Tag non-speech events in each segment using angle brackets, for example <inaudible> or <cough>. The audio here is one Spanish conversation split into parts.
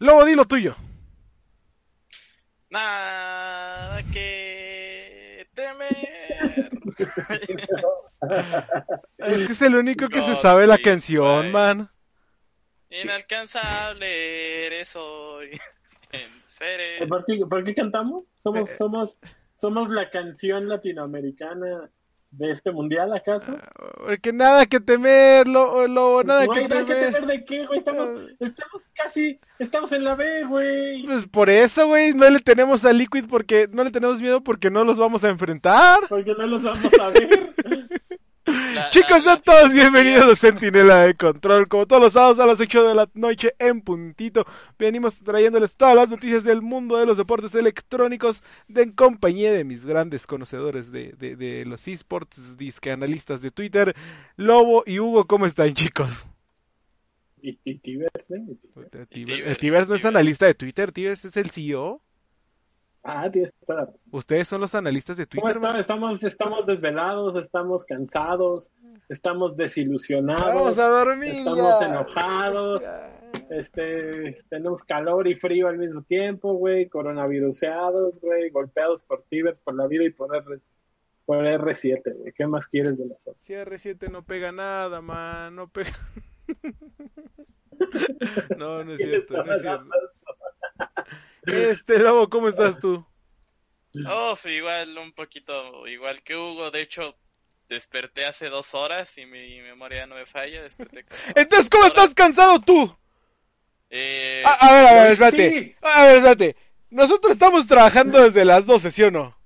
Lobo, di lo tuyo. Nada que temer. Es que es el único que se sabe la canción, man. Inalcanzable eres hoy. <laughs> En serio. ¿Por qué, por qué cantamos? Somos, Eh, somos, somos la canción latinoamericana de este mundial, ¿acaso? Porque nada que temer, lo, Lobo, nada Güey, que nada que temer. temer de qué, güey. Estamos, estamos casi, estamos en la B, güey. Pues por eso, güey, no le tenemos a Liquid porque no le tenemos miedo porque no los vamos a enfrentar. Porque no los vamos a ver. <laughs> La- Chicos, sean todos bienvenidos a Sentinela de Control. Como todos los sábados a las 8 de la noche en puntito, venimos trayéndoles todas las noticias del mundo de los deportes electrónicos de en compañía de mis grandes conocedores de, de, de los esports, disque analistas de Twitter, Lobo y Hugo. ¿Cómo están, chicos? Y, y Tibers, ¿eh? Tibers, Tibers no es analista de Twitter, Tibers es el CEO. Ah, tienes toda la razón. Ustedes son los analistas de ¿Cómo Twitter. Estamos, estamos desvelados, estamos cansados, estamos desilusionados. Vamos a dormir. estamos ya. enojados. Ya. Este, tenemos calor y frío al mismo tiempo, güey, coronaviruseados, güey, golpeados por Tibers, por la vida y por, R, por R7, güey. ¿Qué más quieres de nosotros? Si R7 no pega nada, man, no pega. <laughs> no, no es cierto, no es cierto. Este lobo, ¿cómo estás tú? Uf, igual, un poquito igual que Hugo. De hecho, desperté hace dos horas y mi memoria no me falla. Desperté <laughs> Entonces, ¿cómo horas. estás cansado tú? Eh, A, a ver, a ver, sí. espérate. A ver, espérate. Nosotros estamos trabajando desde las 12, ¿sí o no?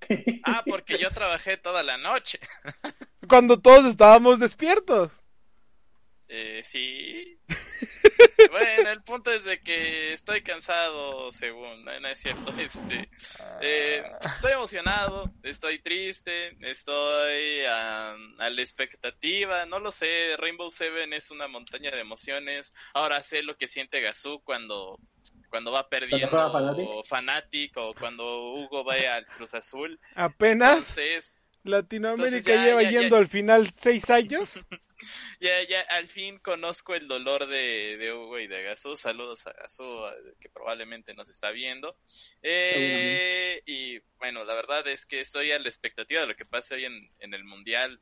<laughs> Ah, porque yo trabajé toda la noche. <laughs> Cuando todos estábamos despiertos. Eh, sí. Bueno, el punto es de que estoy cansado, según, no, no es cierto. <laughs> Este, eh, estoy emocionado, estoy triste, estoy am, a la expectativa, no lo sé. Rainbow Seven es una montaña de emociones. Ahora sé lo que siente Gazú cuando cuando va perdiendo juega Fnatic? Fnatic o cuando Hugo va al Cruz Azul. Apenas Entonces, Latinoamérica entonces ya, lleva ya, ya. yendo al final seis años. <laughs> <laughs> Ya, ya, al fin conozco el dolor de, de Hugo y de Gasú. Saludos a Gasú, que probablemente nos está viendo. Eh, y bueno, la verdad es que estoy a la expectativa de lo que pase hoy en, en el Mundial.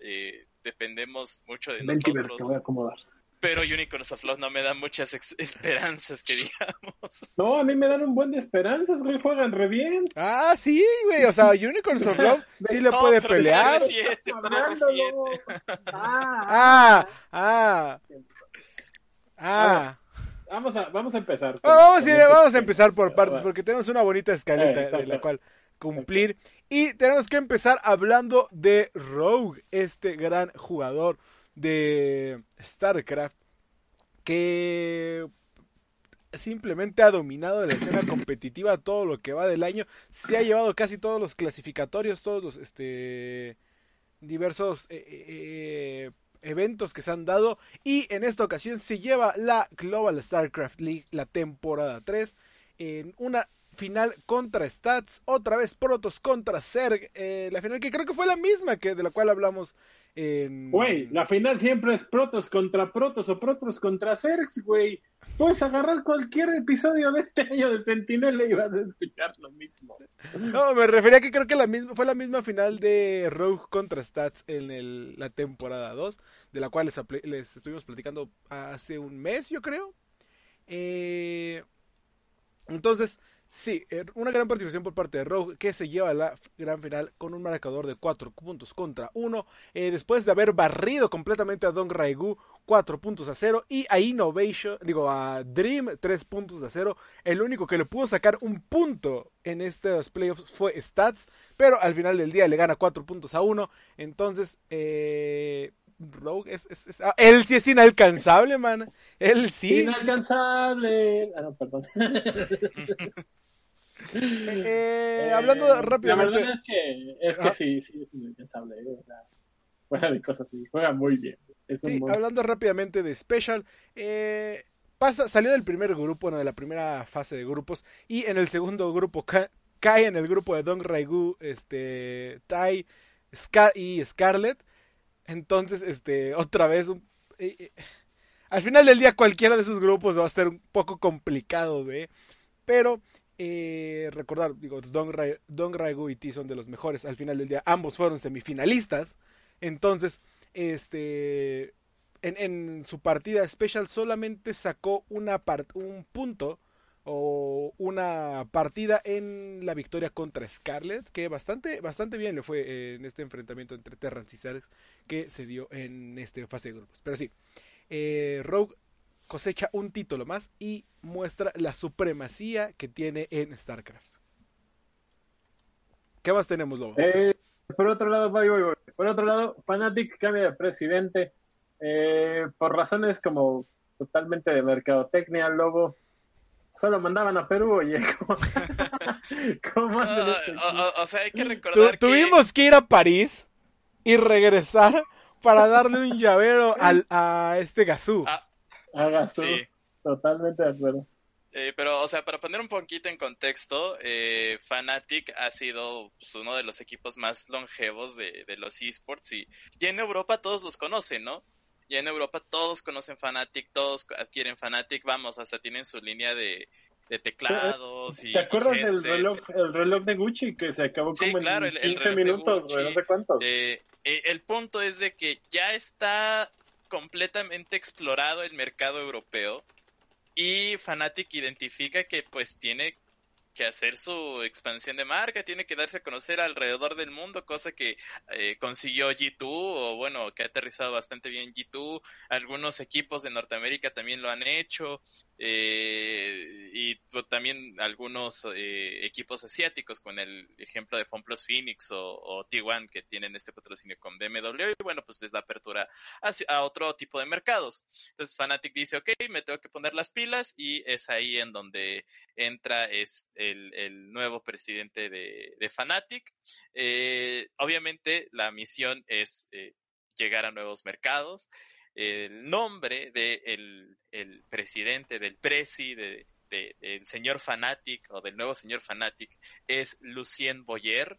Eh, dependemos mucho de Ven, Tibers, te nosotros. voy a acomodar. Pero Unicorns of Love no me da muchas esperanzas, que digamos. <laughs> No, a mí me dan un buen de esperanzas, güey, juegan re bien. Ah, sí, güey. O sea, Unicorns of Love <laughs> sí le No, puede pero pelear. R7, pero Hablando, R7. lobo. Ah, Ah, ah. Ah. Vamos a, vamos a empezar. Bueno, vamos, a con ir- este vamos a empezar por partes Bueno. porque tenemos una bonita escaleta Eh, de la exacto. cual cumplir. Y tenemos que empezar hablando de Rogue, este gran jugador de StarCraft que simplemente ha dominado la escena competitiva todo lo que va del año. Se ha llevado casi todos los clasificatorios, todos los este diversos eh, eh, eh, eventos que se han dado y en esta ocasión se lleva la Global StarCraft League la temporada 3 en una final contra Stats, otra vez Protoss contra Zerg, eh, la final que creo que fue la misma que de la cual hablamos en Güey, la final siempre es Protos contra Protos o Protos contra Zergs, güey. Puedes agarrar cualquier episodio de este año de Sentinela y vas a escuchar lo mismo. No, me refería que creo que la misma, fue la misma final de Rogue contra Stats en el- la temporada 2, de la cual les, les estuvimos platicando hace un mes, yo creo. Eh, entonces, sí, eh, una gran participación por parte de Rogue, que se lleva a la gran final con un marcador de 4 puntos contra 1, eh, después de haber barrido completamente a Don Raigu 4 puntos a 0 y a Innovation, digo, a Dream 3 puntos a 0. El único que le pudo sacar un punto en estos playoffs fue Stats, pero al final del día le gana 4 puntos a 1. Entonces, eh, Rogue es, es- es- ah, él sí es inalcanzable, man. Él sí. Inalcanzable. Ah, no, perdón. <laughs> Eh, eh, hablando La rápidamente. verdad es que, es que sí, sí, es inalcanzable. eh, O sea, fuera de cosas así. Juega muy bien. Es Sí, hablando rápidamente de Special, eh, pasa, salió del primer grupo, bueno, de la primera fase de grupos, y en el segundo grupo ca- cae en el grupo de Dong Raigu, este, Tai Scar y Scarlet. Entonces, este, otra vez, un- eh, eh, al final del día cualquiera de esos grupos va a ser un poco complicado de, pero eh, recordar, digo, Dong Raigu y T son de los mejores. Al final del día, ambos fueron semifinalistas. Entonces, este, en, su partida special solamente sacó una part- un punto o una partida en la victoria contra Scarlet, que bastante, bastante bien le fue eh, en este enfrentamiento entre Terrance y Cerex que se dio en este fase de grupos. Pero sí, eh, Rogue cosecha un título más y muestra la supremacía que tiene en StarCraft. ¿Qué más tenemos, Lobo? Eh, por otro lado, voy, voy, voy. Por otro lado, Fnatic cambia de presidente eh, por razones como totalmente de mercadotecnia, Lobo. Solo mandaban a Perú, oye. <laughs> ¿Cómo, cómo hacen No, esto? o, o- o sea, hay que Tu- recordar que... tuvimos que ir a París y regresar para darle un llavero <laughs> al, a este Gazú. Ah, Hagas tú. sí. Totalmente de acuerdo. Eh, pero, o sea, para poner un poquito en contexto, eh, Fnatic ha sido pues, uno de los equipos más longevos de, de los esports y, y en Europa todos los conocen, ¿no? Y en Europa todos conocen Fnatic, todos adquieren Fnatic, vamos, hasta tienen su línea de, de teclados y ¿Te acuerdas del reloj, el reloj de Gucci que se acabó Sí, como claro, en el- el 15 reloj de minutos, Gucci. no sé cuántos? Eh, eh, el punto es de que ya está completamente explorado el mercado europeo y Fnatic identifica que pues tiene que hacer su expansión de marca, tiene que darse a conocer alrededor del mundo, cosa que eh, consiguió G2 o bueno, que ha aterrizado bastante bien G2, algunos equipos de Norteamérica también lo han hecho eh, y pues, también algunos eh, equipos asiáticos con el ejemplo de FunPlus Phoenix o, o T1 que tienen este patrocinio con BMW y bueno, pues les da apertura hacia- a otro tipo de mercados. Entonces Fnatic dice, ok, me tengo que poner las pilas y es ahí en donde entra es el, nuevo presidente de, de Fnatic. Eh, obviamente la misión es eh, llegar a nuevos mercados. El nombre del de el presidente, del presi, de, de- del señor Fanatic o del nuevo señor Fanatic es Lucien Boyer.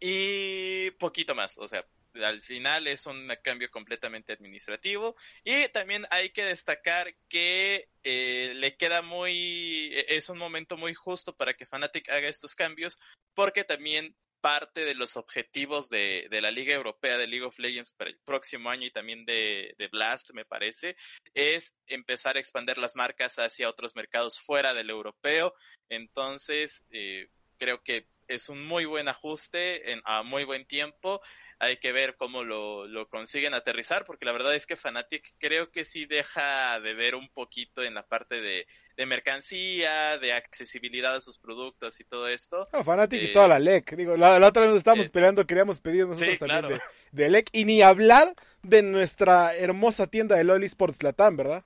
Y poquito más, o sea, al final es un cambio completamente administrativo. Y también hay que destacar que eh, le queda muy, es un momento muy justo para que Fnatic haga estos cambios, porque también parte de los objetivos de, de la Liga Europea de League of Legends para el próximo año y también de, de Blast, me parece, es empezar a expandir las marcas hacia otros mercados fuera del europeo. Entonces, eh, creo que es un muy buen ajuste en, a muy buen tiempo. Hay que ver cómo lo, lo consiguen aterrizar, porque la verdad es que Fnatic creo que sí deja de ver un poquito en la parte de, de mercancía, de accesibilidad a sus productos y todo esto. No, Fnatic y Eh, toda la LEC. Digo, la, la otra vez nos estábamos eh, peleando, queríamos pedir nosotros sí, también claro. de, de LEC. Y ni hablar de nuestra hermosa tienda de LOL Sports Latam, ¿verdad?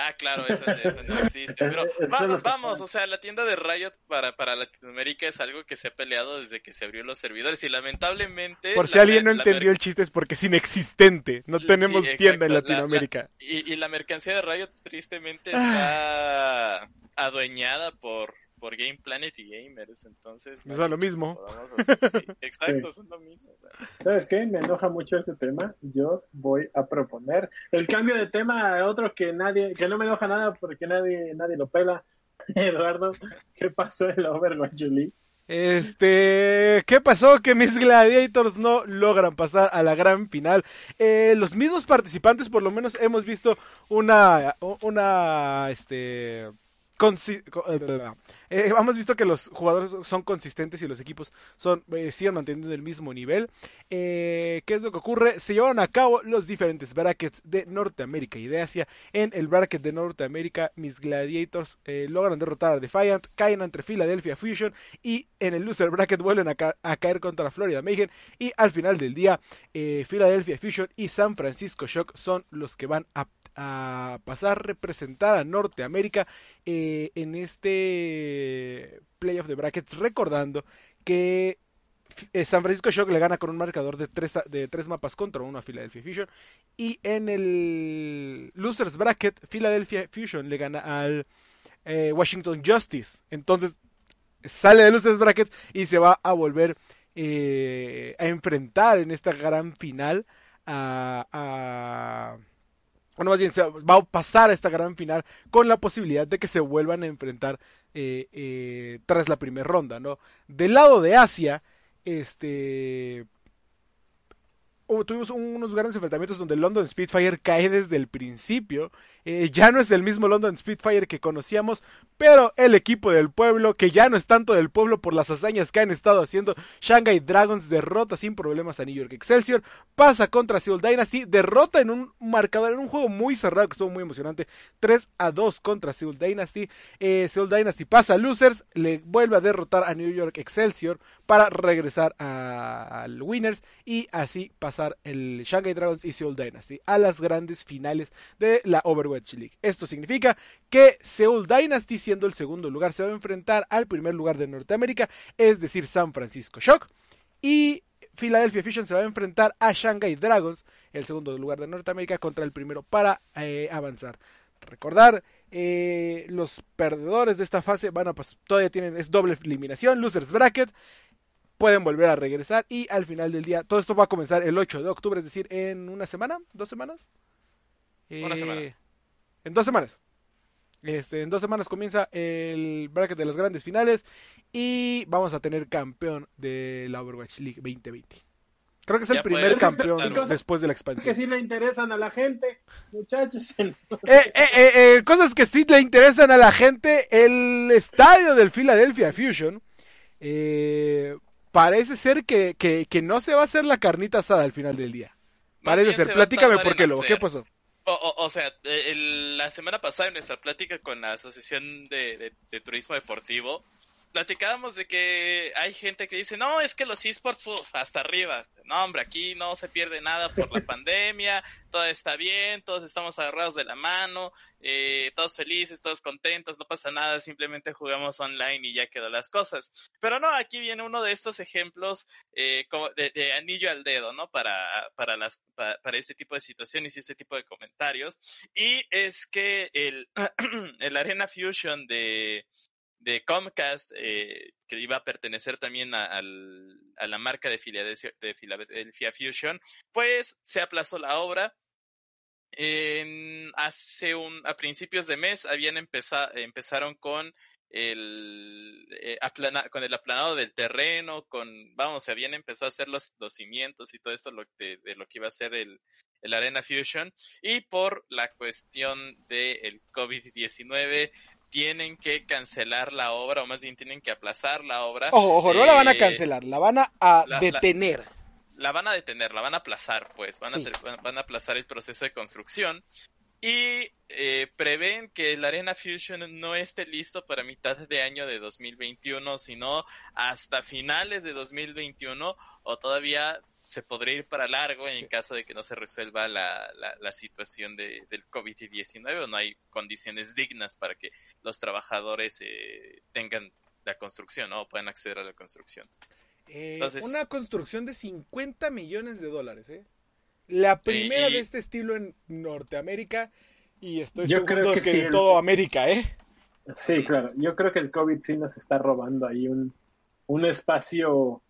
Ah, claro, eso, eso no existe. Pero <laughs> vamos, vamos, o sea, la tienda de Riot para, para Latinoamérica es algo que se ha peleado desde que se abrió los servidores y lamentablemente... Por si la alguien no la entendió el chiste es porque es inexistente. No Sí, tenemos tienda en exacto, Latinoamérica. Y, y la mercancía de Riot tristemente Ah. está adueñada por, por Game Planet y Gamers, entonces... no <laughs> Son lo mismo. hacer. Sí, exacto, Sí. son lo mismo. sea. ¿Sabes qué? Me enoja mucho este tema. Yo voy a proponer el cambio de tema a otro que nadie, que no me enoja nada porque nadie, nadie lo pela. <laughs> Eduardo, ¿qué pasó en la Overwatch League? Este, ¿qué pasó? Que mis gladiators no logran pasar a la gran final. Eh, los mismos participantes, por lo menos, hemos visto una, una, este, eh, hemos visto que los jugadores son consistentes y los equipos son eh, siguen manteniendo el mismo nivel. Eh, ¿Qué es lo que ocurre? Se llevaron a cabo los diferentes brackets de Norteamérica y de Asia. En el bracket de Norteamérica, mis Gladiators logran derrotar a Defiant, caen entre Philadelphia Fusion y en el loser bracket vuelven a, caer contra Florida Mayhem. Y al final del día, Philadelphia Fusion y San Francisco Shock son los que van a a pasar a representar a Norteamérica eh, en este playoff de brackets, recordando que eh, San Francisco Shock le gana con un marcador de tres, de tres mapas contra uno a Philadelphia Fusion. Y en el Losers Bracket, Philadelphia Fusion le gana al eh, Washington Justice. Entonces sale de Losers Bracket y se va a volver a enfrentar en esta gran final a bueno, más bien se va a pasar a esta gran final con la posibilidad de que se vuelvan a enfrentar eh, eh, tras la primera ronda, ¿no? Del lado de Asia, este, tuvimos unos grandes enfrentamientos donde London Spitfire cae desde el principio. Eh, ya no es el mismo London Spitfire que conocíamos, pero el equipo del pueblo, que ya no es tanto del pueblo por las hazañas que han estado haciendo, Shanghai Dragons derrota sin problemas a New York Excelsior, pasa contra Seoul Dynasty, derrota en un marcador, en un juego muy cerrado que estuvo muy emocionante, 3 a 2 contra Seoul Dynasty. Eh, Seoul Dynasty pasa a Losers, le vuelve a derrotar a New York Excelsior para regresar al Winners y así pasa el Shanghai Dragons y Seoul Dynasty a las grandes finales de la Overwatch League. Esto significa que Seoul Dynasty, siendo el segundo lugar, se va a enfrentar al primer lugar de Norteamérica, es decir, San Francisco Shock. Y Philadelphia Fusion se va a enfrentar a Shanghai Dragons, el segundo lugar de Norteamérica, contra el primero para eh, avanzar. Recordar, eh, los perdedores de esta fase van a pues, todavía tienen es doble eliminación, losers bracket pueden volver a regresar y al final del día, todo esto va a comenzar el 8 de octubre, es decir, en una semana, dos semanas. una semana. Eh, en dos semanas. Este, en dos semanas comienza el bracket de las grandes finales y vamos a tener campeón de la Overwatch League 2020. Creo que es el primer campeón después de la expansión. Que sí le interesan a la gente, muchachos. <laughs> Eh, eh, eh, cosas que sí le interesan a la gente. El estadio del Philadelphia Fusion eh, parece ser que, que, no se va a hacer la carnita asada al final del día. Parece ser. Platícame por qué, lo ¿Qué pasó? O, sea, la semana pasada en nuestra plática con la Asociación de, Turismo Deportivo, platicábamos de que hay gente que dice, no, es que los esports hasta arriba. No, hombre, aquí no se pierde nada por la <laughs> pandemia, todo está bien, todos estamos agarrados de la mano, eh, todos felices, todos contentos, no pasa nada, simplemente jugamos online y ya quedó las cosas. Pero no, aquí viene uno de estos ejemplos eh, de, anillo al dedo, ¿no? Para, para, las, para, este tipo de situaciones y este tipo de comentarios. Y es que el, <clears throat> el Arena Fusion de, de Comcast, eh, que iba a pertenecer también a, a la marca de Philadelphia, de Philadelphia Fusion, pues se aplazó la obra. En, hace un, a principios de mes habían empezado, empezaron con el, eh, con el aplanado del terreno, con, vamos, se habían empezado a hacer los, los cimientos y todo esto lo, de, lo que iba a ser el, el Arena Fusion, y por la cuestión del COVID-19 tienen que cancelar la obra, o más bien tienen que aplazar la obra. Ojo, ojo, no la van a eh, cancelar, la van a, detener. La van a detener, la van a aplazar, pues, van, a, van a aplazar el proceso de construcción. Y eh, prevén que el Arena Fusion no esté listo para mitad de año de 2021, sino hasta finales de 2021 o todavía se podría ir para largo en caso de que no se resuelva la, la, situación de, del COVID-19 o no hay condiciones dignas para que los trabajadores eh, tengan la construcción o puedan acceder a la construcción. Eh, una construcción de 50 millones de dólares, ¿eh? La primera de este estilo en Norteamérica y estoy seguro que, en todo América, ¿eh? Sí, claro. Yo creo que el COVID sí nos está robando ahí un, un espacio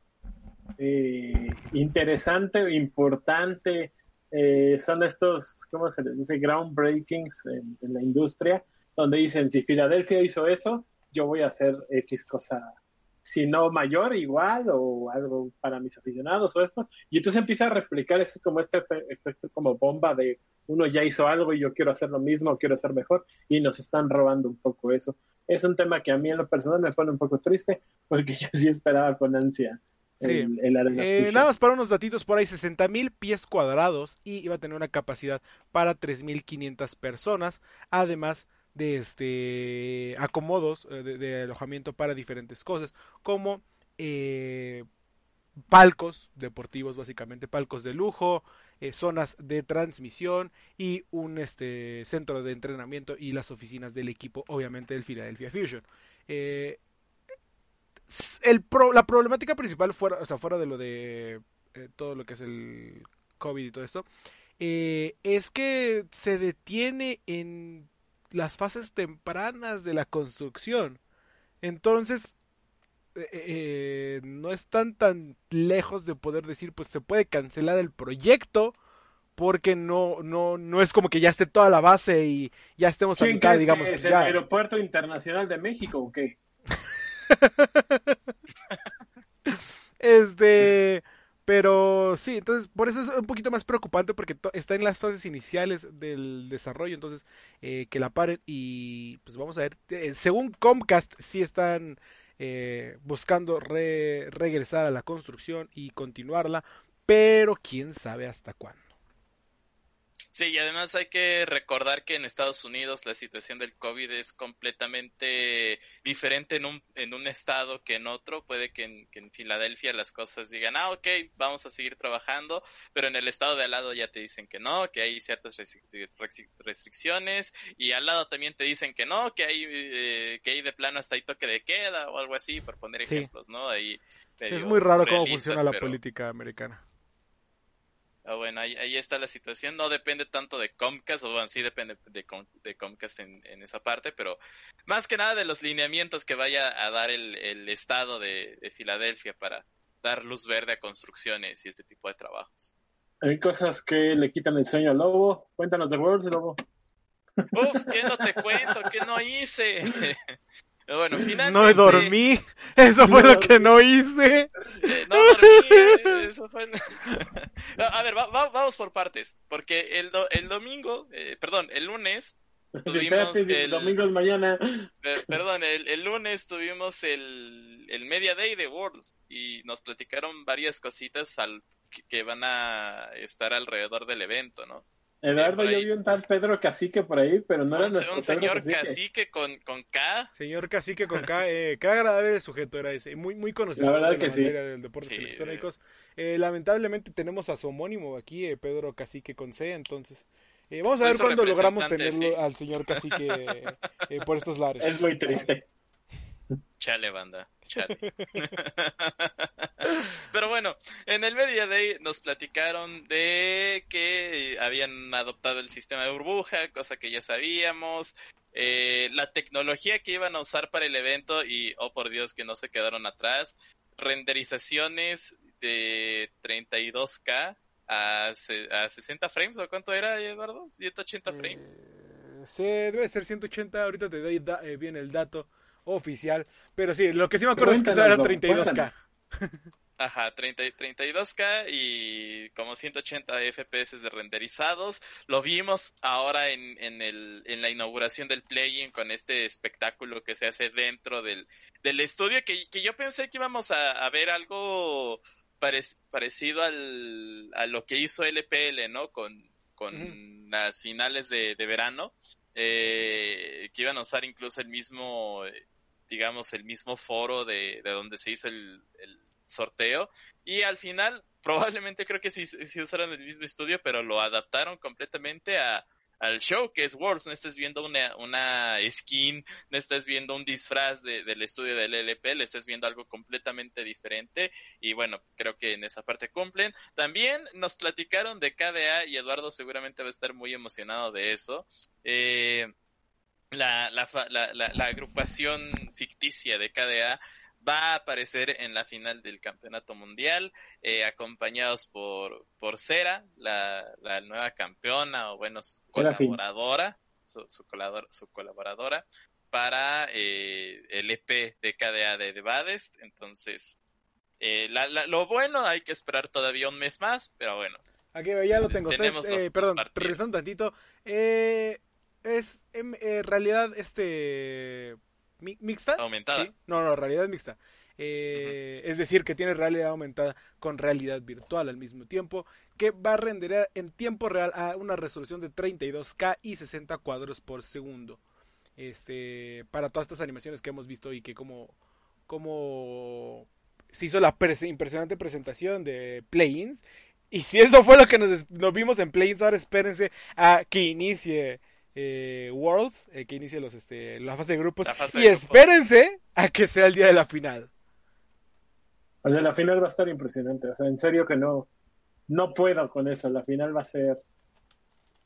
eh, interesante, importante. Eh, son estos, ¿cómo se les dice? Groundbreakings en, en, la industria, donde dicen, si Filadelfia hizo eso, yo voy a hacer X cosa si no mayor, igual, o algo para mis aficionados o esto. Y entonces empieza a replicar ese, como este efecto como bomba de uno ya hizo algo y yo quiero hacer lo mismo, quiero ser mejor, y nos están robando un poco eso. Es un tema que a mí en lo personal me pone un poco triste, porque <laughs> yo sí esperaba con ansia Sí. Eh, nada más para unos datitos por ahí, 60 mil pies cuadrados y iba a tener una capacidad para 3.500 personas, además de este acomodos eh, de, alojamiento para diferentes cosas, como eh, palcos deportivos, básicamente palcos de lujo, zonas de transmisión y un este centro de entrenamiento y las oficinas del equipo, obviamente del Philadelphia Fusion el la problemática principal fuera, o sea, fuera de lo de eh, todo lo que es el COVID y todo esto, eh, es que se detiene en las fases tempranas de la construcción. Entonces, eh, no están tan lejos de poder decir, pues se puede cancelar el proyecto porque no, no, no es como que ya esté toda la base y ya estemos a mitad, digamos. ¿Es el aeropuerto internacional de México o qué? <laughs> <laughs> este, pero sí, entonces por eso es un poquito más preocupante porque está en las fases iniciales del desarrollo, entonces eh, que la paren y pues vamos a ver, según Comcast sí están eh, buscando regresar a la construcción y continuarla, pero quién sabe hasta cuándo. Sí, y además hay que recordar que en Estados Unidos la situación del COVID es completamente diferente en un, en un estado que en otro. Puede que en, que en Filadelfia las cosas digan, ah, ok, vamos a seguir trabajando, pero en el estado de al lado ya te dicen que no, que hay ciertas restricciones, y al lado también te dicen que no, que hay, eh, que hay de plano hasta ahí toque de queda o algo así, por poner ejemplos, ¿no? Ahí, es muy raro cómo funciona la política americana. Ah, bueno, ahí, ahí, está la situación. No depende tanto de Comcast, o bueno, sí depende de, de Comcast en, en, esa parte, pero más que nada de los lineamientos que vaya a dar el, el Estado de, de, Filadelfia para dar luz verde a construcciones y este tipo de trabajos. Hay cosas que le quitan el sueño al lobo. Cuéntanos de Worlds, lobo. Uf, ¿qué no te cuento? ¿Qué no hice? <laughs> Bueno, finalmente... No dormí, eso fue lo que no hice. Eh, no dormí, eso fue... <laughs> A ver, vamos por partes, porque el, el domingo, eh, perdón, el lunes <laughs> tuvimos el... domingo es mañana. perdón, el, lunes tuvimos el, el Media Day de World y nos platicaron varias cositas al, que van a estar alrededor del evento, ¿no? Eduardo, yo vi un tal Pedro Cacique por ahí, pero no era nuestro Un señor Cacique, con, con, K. Señor Cacique con K. Eh, qué agradable sujeto era ese. Muy, muy conocido la verdad que sí. del deportes electrónicos. Eh, lamentablemente tenemos a su homónimo aquí, eh, Pedro Cacique con C, entonces... Eh, vamos a ver cuándo logramos tenerlo al señor Cacique <laughs> eh, por estos lares. Es muy triste. Chale, banda. Chale. <laughs> <laughs> Pero bueno, en el Media Day nos platicaron de que habían adoptado el sistema de burbuja, cosa que ya sabíamos. Eh, la tecnología que iban a usar para el evento y, oh por Dios, que no se quedaron atrás. Renderizaciones de 32K a, a 60 frames, ¿o cuánto era, Eduardo? 180 frames. Eh, sí, debe ser 180, ahorita te doy eh, bien el dato oficial. Pero sí, lo que sí me acuerdo es que eso era 32K. Ajá, 30, 32K y como 180 FPS de renderizados. Lo vimos ahora en, en, el, en la inauguración del plugin con este espectáculo que se hace dentro del, del estudio que, que yo pensé que íbamos a, ver algo parecido al, a lo que hizo LPL, ¿no? Con, con las finales de, de verano. Eh, que iban a usar incluso el mismo digamos, el mismo foro de, de donde se hizo el, el, sorteo. Y al final, <laughs> probablemente creo que sí, usaron el mismo estudio, pero lo adaptaron completamente a, al show que es Worlds. No estás viendo una, una skin, no estás viendo un disfraz de, del estudio del LP, le estás viendo algo completamente diferente. Y bueno, creo que en esa parte cumplen. También nos platicaron de KDA y Eduardo seguramente va a estar muy emocionado de eso. Eh, la, la, la, la, agrupación ficticia de KDA va a aparecer en la final del campeonato mundial, eh, acompañados por, por Cera, la, la nueva campeona, o bueno, su colaboradora, su, su, colaboradora, para eh, el EP de KDA de, Badest. Entonces, eh, la, la, lo bueno, hay que esperar todavía un mes más, pero bueno. Aquí ya lo tengo. Tenemos Es, los- eh, perdón, regresando tantito. Eh, es en eh, realidad este mi- mixta. Aumentada. Sí. No, no, realidad mixta. Eh, Es decir, que tiene realidad aumentada con realidad virtual al mismo tiempo, que va a renderar en tiempo real a una resolución de 32K y 60 cuadros por segundo. Este, para todas estas animaciones que hemos visto y que como, como se hizo la impresionante presentación de Play-ins. Y si eso fue lo que nos, nos vimos en Play-ins, ahora espérense a que inicie eh, Worlds, eh, que inicie los, este, la fase de grupos. Fase y de grupos. espérense a que sea el día de la final. O sea, la final va a estar impresionante. O sea, en serio que no, no puedo con eso. La final va a ser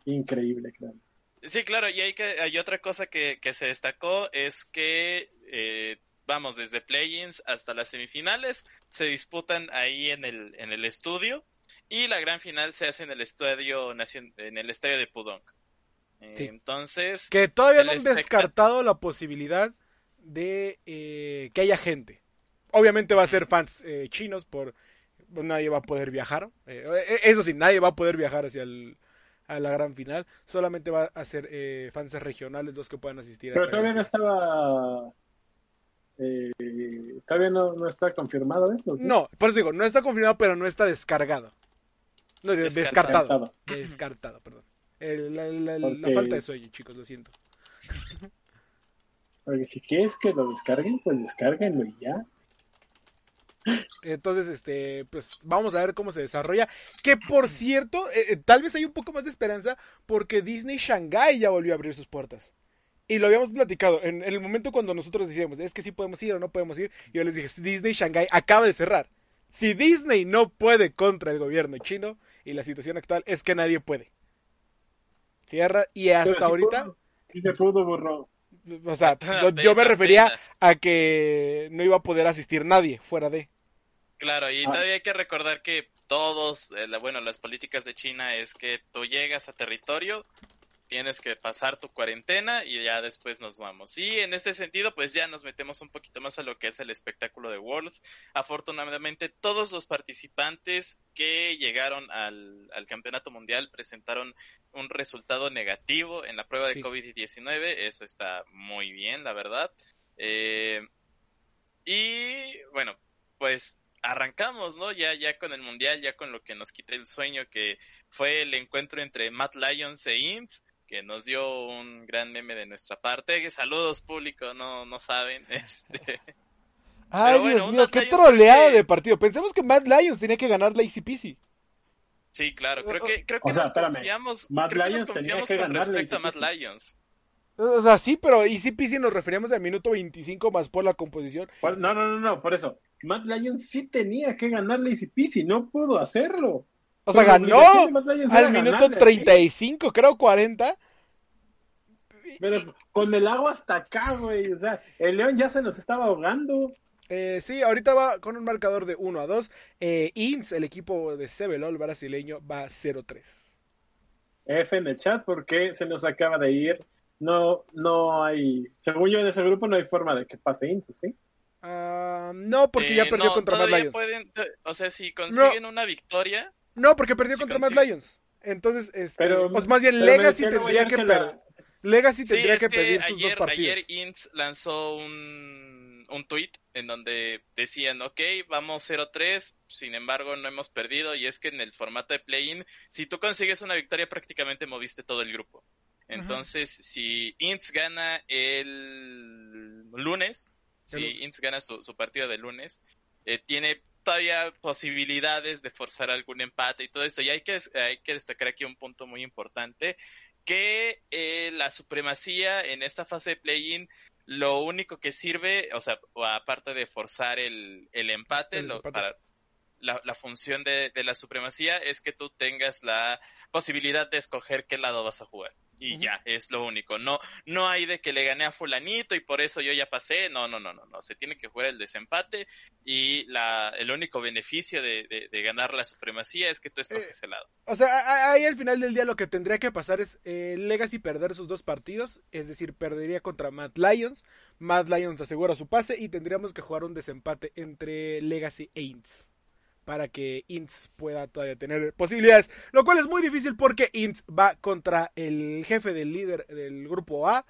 increíble, claro. Sí, claro, y hay, que, hay otra cosa que, que se destacó, es que, eh, vamos, desde play-ins hasta las semifinales se disputan ahí en el, en el estudio y la gran final se hace en el estadio, nacion- en el estadio de Pudong. Eh, Sí. Entonces, Que todavía no han descartado la posibilidad de eh, que haya gente. Obviamente va a ser fans eh, chinos por nadie va a poder viajar. Eh, eh, eso sí, nadie va a poder viajar hacia el, a la gran final. Solamente va a ser eh, fans regionales los que puedan asistir. a Pero esta todavía no estaba. eh, todavía no, no está confirmado eso. ¿sí? No, por eso digo, no está confirmado, pero no está descargado. No, de- Descartado. descartado. Descartado, perdón. El- la, la- la Ok. falta de sueño, chicos, lo siento. <laughs> Porque si quieres que lo descarguen, pues descárguenlo y ya. Entonces, este, pues vamos a ver cómo se desarrolla. Que por cierto, eh, eh, tal vez hay un poco más de esperanza porque Disney Shanghai ya volvió a abrir sus puertas. Y lo habíamos platicado en, en el momento cuando nosotros decíamos, es que sí podemos ir o no podemos ir. Yo les dije, Disney Shanghai acaba de cerrar. Si Disney no puede contra el gobierno chino y la situación actual es que nadie puede. Cierra y hasta ahorita, pudo, sí se pudo, burro. o sea, <laughs> yo, yo me refería a que no iba a poder asistir nadie fuera de. Claro, y Ah. todavía hay que recordar que todos, eh, la- bueno, las políticas de China es que tú llegas a territorio, tienes que pasar tu cuarentena y ya después nos vamos. Y en ese sentido, pues ya nos metemos un poquito más a lo que es el espectáculo de Worlds. Afortunadamente, todos los participantes que llegaron al, al campeonato mundial presentaron un resultado negativo en la prueba de Sí. COVID-19. Eso está muy bien, la verdad. Eh, y bueno, pues arrancamos, ¿no? Ya, ya con el mundial, ya con lo que nos quité el sueño, que fue el encuentro entre Matt Lyons e Ints, que nos dio un gran meme de nuestra parte. Saludos público, no, no saben. <laughs> Este, Ay, bueno, Dios mío, qué Lyons troleada que- de partido. Pensemos que Matt Lyons tenía que ganar la ACPC. sí, claro, creo que, creo O que sea, nos espérame, confiamos, Matt creo que nos Lyons tenía confiamos que con ganarle respecto a Matt. Lyons. O sea, sí, pero ACPC nos referíamos al minuto 25 más por la composición. No, no, no, no, por eso. Matt Lyons sí tenía que ganarle ACPC, no pudo hacerlo. O sea, ganó de al minuto ganarle, 35, creo 40. Pero con el agua hasta acá, güey. O sea, el León ya se nos estaba ahogando. Eh, sí, ahorita va con un marcador de 1 a 2. Eh, Inns, el equipo de CBLOL brasileño, va 0-3. F en el chat porque se nos acaba de ir. No, no hay. Según yo en ese grupo no hay forma de que pase Intus, ¿sí? Ah, no, porque ya Eh, perdió no, contra Lyons. pueden, o sea, si consiguen una victoria, No, porque perdió Sí contra consigue. Lyons. Entonces, este, Pero, o más bien Legacy tendría que que perder. la- Legacy tendría que que pedir sus ayer, dos partidos. ayer Ints lanzó un, un tweet en donde decían, ok, vamos 0-3, sin embargo no hemos perdido, y es que en el formato de play-in, si tú consigues una victoria prácticamente moviste todo el grupo. Entonces, si Ints gana el lunes, El si lunes. Ints gana su, su partido de lunes, eh, tiene todavía posibilidades de forzar algún empate y todo esto. Y hay que, hay que destacar aquí un punto muy importante, que eh, la supremacía en esta fase de play-in, lo único que sirve, o sea, aparte de forzar el, el empate, El lo- para la, la función de, de la supremacía es que tú tengas la posibilidad de escoger qué lado vas a jugar. Y ya, es lo único. No, no hay de que le gané a fulanito y por eso yo ya pasé. No, no, no, no, no. Se tiene que jugar el desempate y la, el único beneficio de, de- de ganar la supremacía es que tú escoges el lado. O sea, ahí al final del día lo que tendría que pasar es eh, Legacy perder sus dos partidos, es decir, perdería contra Mad Lions, Mad Lions asegura su pase y tendríamos que jugar un desempate entre Legacy e Ints para que Ints pueda todavía tener posibilidades, lo cual es muy difícil porque Ints va contra el jefe del líder del grupo A,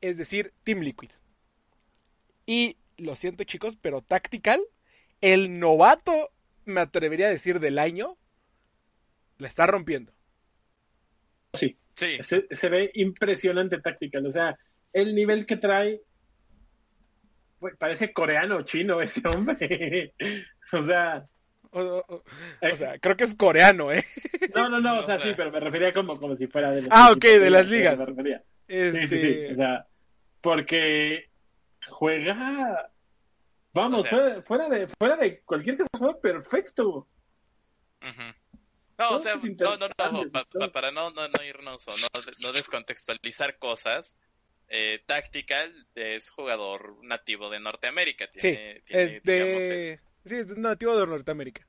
es decir, Team Liquid. Y lo siento chicos, pero Tactical, el novato, me atrevería a decir del año, la está rompiendo. Sí, Sí, se, se ve impresionante Tactical. O sea, el nivel que trae. güey, parece coreano o chino ese hombre. <laughs> o sea. O, o- o- eh, o sea, creo que es coreano, ¿eh? no, no, no, o sea, o sea- sí, pero me refería como, como si fuera de los Ah, ok, de las ligas. Me refería. Este, Sí, sí, sí. O sea, porque juega. Vamos, O sea- fuera, fuera de, fuera de cualquier cosa, juega perfecto. No, o sea, no, no, no, pa- pa- para no, no, no irnos o no, no descontextualizar cosas, eh, Tactical es jugador nativo de Norteamérica. sí, Tiene, tiene, es digamos, el- de... Sí, es nativo de Norteamérica.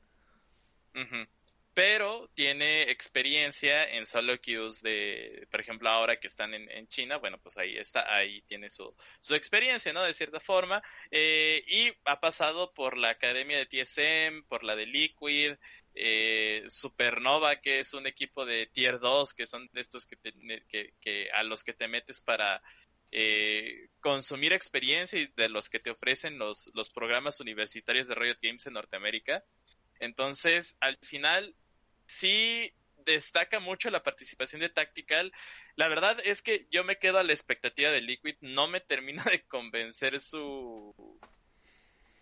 Pero tiene experiencia en solo queues de, por ejemplo, ahora que están en, en China, bueno, pues ahí está, ahí tiene su, su experiencia, ¿no? De cierta forma. Eh, y ha pasado por la academia de TSM, por la de Liquid, eh, Supernova, que es un equipo de Tier 2, que son de estos que, te- que, que a los que te metes para eh, consumir experiencia y de los que te ofrecen los, los programas universitarios de Riot Games en Norteamérica. Entonces, al final, sí destaca mucho la participación de Tactical. La verdad es que yo me quedo a la expectativa de Liquid. No me termina de convencer su.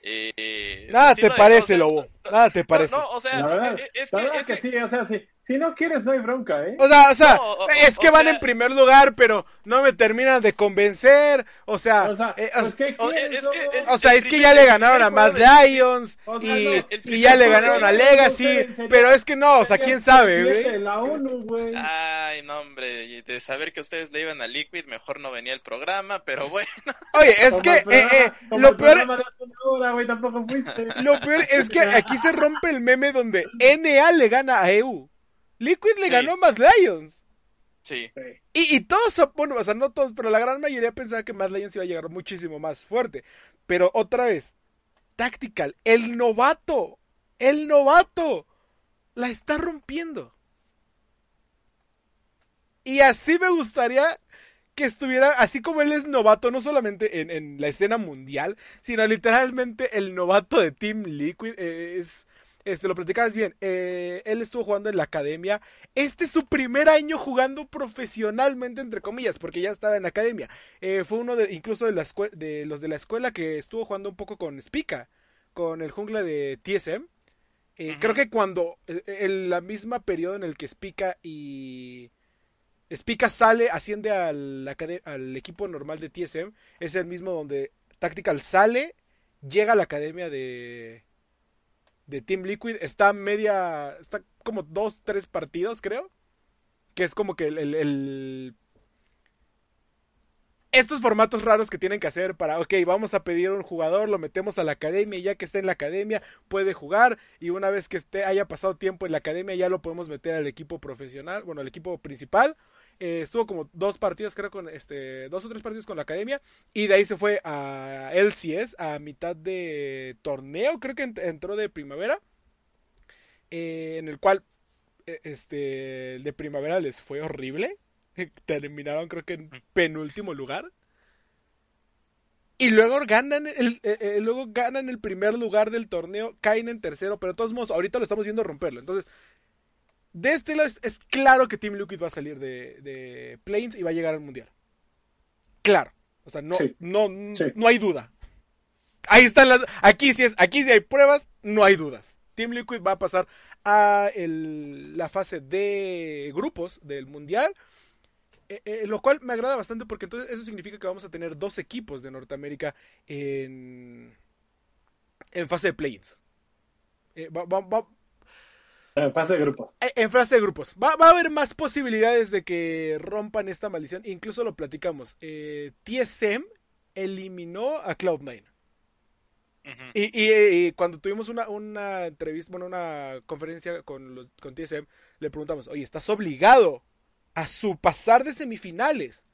eh, su Nada te parece, Lobo. Nada te parece. No, o sea, La verdad, eh, es la que, verdad ese- que sí, o sea, sí. Si no quieres, no hay bronca, ¿eh? O sea, o sea, No, o- es que o van sea- en primer lugar, pero no me terminan de convencer. O sea, O sea, eh, pues, ¿qué o- quieres, es que- el- sea, es ya le ganaron a Mad Lions O sea, y, no, y ya le ganaron a Legacy, pero es que no, o sea, quién sabe, güey. de la ONU, güey. Ay, no, hombre, de saber que ustedes le iban a Liquid, mejor no venía el programa, pero bueno. Oye, es Como que eh, eh, lo peor, hora, <laughs> lo peor es que aquí se rompe el meme donde NA le gana a EU. Liquid le Sí. ganó a Mad Lions. Sí, Sí. Y, y todos, bueno, o sea, no todos, pero la gran mayoría pensaba que Mad Lions iba a llegar muchísimo más fuerte. Pero otra vez, Tactical, el novato, el novato, la está rompiendo. Y así me gustaría que estuviera, así como él es novato, no solamente en, en la escena mundial, sino literalmente el novato de Team Liquid. eh, es, este, lo platicabas bien, eh, él estuvo jugando en la academia. Este es su primer año jugando profesionalmente, entre comillas, porque ya estaba en la academia. Eh, fue uno de, incluso de, la escue- de los de la escuela que estuvo jugando un poco con Spica, con el jungla de TSM. Eh. Creo que cuando, eh, en la misma periodo en el que Spica y... Spica sale, asciende al, al equipo normal de TSM, es el mismo donde Tactical sale, llega a la academia de, de Team Liquid, está media, está como dos, tres partidos creo, que es como que el, estos formatos raros que tienen que hacer para, ok, vamos a pedir un jugador, lo metemos a la academia y ya que esté en la academia puede jugar y una vez que esté, haya pasado tiempo en la academia ya lo podemos meter al equipo profesional, bueno, al equipo principal. Eh, estuvo como dos partidos, creo, con este, dos o tres partidos con la academia y de ahí se fue a LCS a mitad de torneo, creo que ent- entró de primavera, eh, en el cual eh, este, el de primavera les fue horrible. <laughs> Terminaron creo que en penúltimo lugar. Y luego ganan el, eh, eh, luego ganan el primer lugar del torneo, caen en tercero, pero de todos modos, ahorita lo estamos viendo romperlo. Entonces, de este lado es, es claro que Team Liquid va a salir de, de Plains y va a llegar al mundial. Claro. O sea, no, Sí. no, Sí. no hay duda. Ahí están las. Aquí sí es, aquí sí hay pruebas, no hay dudas. Team Liquid va a pasar a el- la fase de grupos del mundial. eh, eh, lo cual me agrada bastante porque entonces eso significa que vamos a tener dos equipos de Norteamérica en, en fase de play-ins. Eh, va- va- va- En fase de grupos. Eh, En fase de grupos. Va, va a haber más posibilidades de que rompan esta maldición. Incluso lo platicamos. Eh, TSM eliminó a Cloud9. Ujú. Y, y- y cuando tuvimos una, una entrevista, bueno, una conferencia con, los, con TSM, le preguntamos, oye, ¿estás obligado a su pasar de semifinales?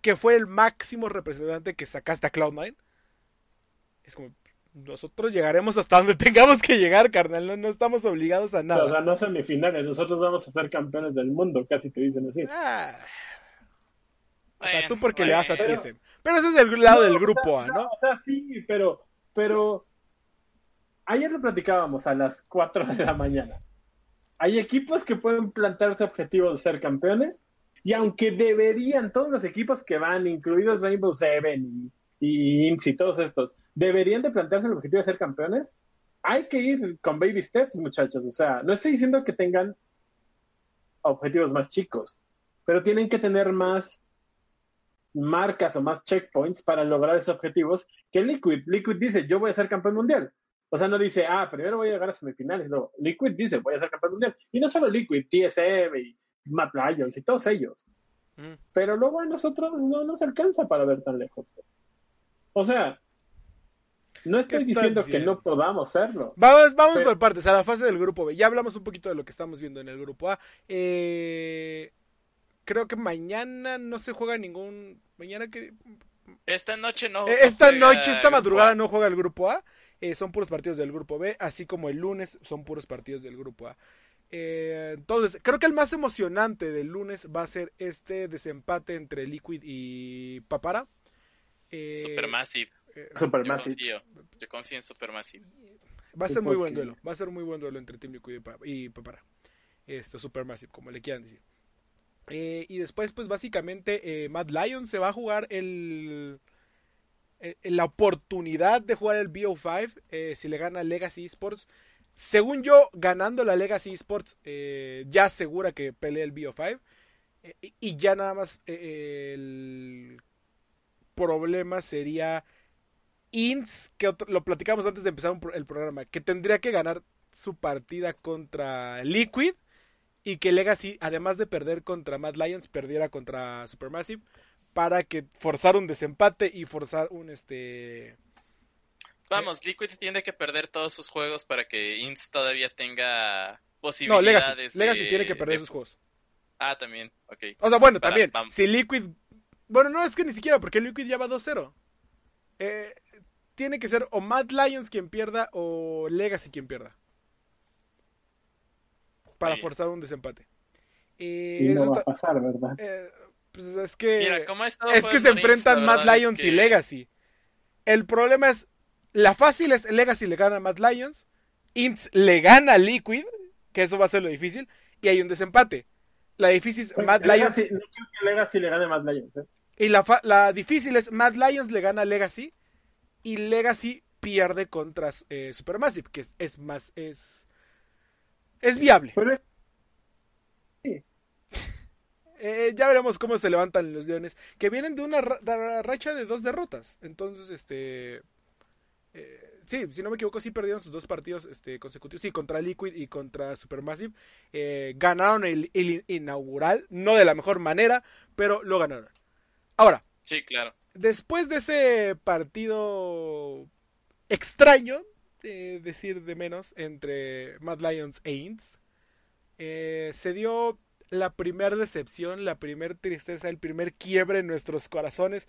Que fue el máximo representante que sacaste a Cloud9. Es como, nosotros llegaremos hasta donde <laughs> tengamos que llegar, carnal. No, no estamos obligados a nada. O sea, no semifinales, nosotros vamos a ser campeones del mundo, casi te dicen así. Ah, o sea, tú porque le vas a bueno. TSM. Pero eso es del lado del grupo o A, ¿no? O sea, sí, pero, pero ayer lo platicábamos a las 4 de la mañana. Hay equipos que pueden plantearse objetivos de ser campeones y aunque deberían, todos los equipos que van, incluidos Rainbow Seven y, y Inks y todos estos, deberían de plantearse el objetivo de ser campeones, hay que ir con baby steps, muchachos. O sea, no estoy diciendo que tengan objetivos más chicos, pero tienen que tener más marcas o más checkpoints para lograr esos objetivos que Liquid. Liquid dice, yo voy a ser campeón mundial. O sea, no dice, ah, primero voy a llegar a semifinales. No, Liquid dice, voy a ser campeón mundial. Y no solo Liquid, TSM y Mad Lions y todos ellos. Mm. Pero luego a nosotros no nos alcanza para ver tan lejos. O sea, no estoy ¿Qué estás diciendo que no podamos serlo. Vamos, vamos Pero- por partes, a la fase del grupo B. Ya hablamos un poquito de lo que estamos viendo en el grupo A. Eh, creo que mañana no se juega ningún. Mañana que. Esta noche no. Eh, esta juega noche, esta madrugada no juega el grupo A. Eh, son puros partidos del grupo B, así como el lunes son puros partidos del grupo A. Eh, entonces, creo que el más emocionante del lunes va a ser este desempate entre Liquid y Papara. Eh, Supermassive. Eh, Yo Supermassive. confío. Yo confío en Supermassive. Va a ser muy buen duelo. Va a ser muy buen duelo entre Team Liquid y Pa- y Papara. Esto, Supermassive, como le quieran decir. Eh, y después, pues básicamente, eh, Mad Lion se va a jugar el, la oportunidad de jugar el BO5 eh, si le gana Legacy Esports. Según yo, ganando la Legacy Esports, eh, ya asegura que pelea el BO5. eh, y- ya nada más eh, el problema sería Ints, que otro- lo platicamos antes de empezar pro- el programa, que tendría que ganar su partida contra Liquid y que Legacy, además de perder contra Mad Lions, perdiera contra Supermassive para que forzar un desempate y forzar un este Vamos, Liquid tiene que perder todos sus juegos para que Ints todavía tenga no posibilidades. Legacy de- Legacy tiene que perder de- sus juegos Ah, también, ok. o sea bueno Para- también vamos. si Liquid bueno no es que ni siquiera porque Liquid ya va 2-0 Eh, tiene que ser o Mad Lions quien pierda o Legacy quien pierda para forzar un desempate Y eso no va a pasar, ¿verdad? eh, pues es que Mira, ¿cómo ha estado es que se enfrentan Mad verdad es Lions y que- Legacy. El problema es, la fácil es Legacy le gana a Mad Lions, Ints le gana a Liquid, que eso va a ser lo difícil, y hay un desempate. La difícil es Mad Lions Legacy, no creo que Legacy le gane más Lions. ¿eh? Y la, fa- la difícil es Mad Lions le gana a Legacy y Legacy pierde contra eh, Supermassive, que es, es más es es viable. Pero es- <laughs> Eh, ya veremos cómo se levantan los Leones, que vienen de una ra- racha de dos derrotas. Entonces, este... eh, sí, si no me equivoco, sí perdieron sus dos partidos este, consecutivos. Sí, contra Liquid y contra Supermassive. Eh, ganaron el, el inaugural, no de la mejor manera, pero lo ganaron. Ahora, Sí, claro. después de ese partido extraño, eh, decir de menos, entre Mad Lions e Ints, eh, se dio la primer decepción, la primer tristeza, el primer quiebre en nuestros corazones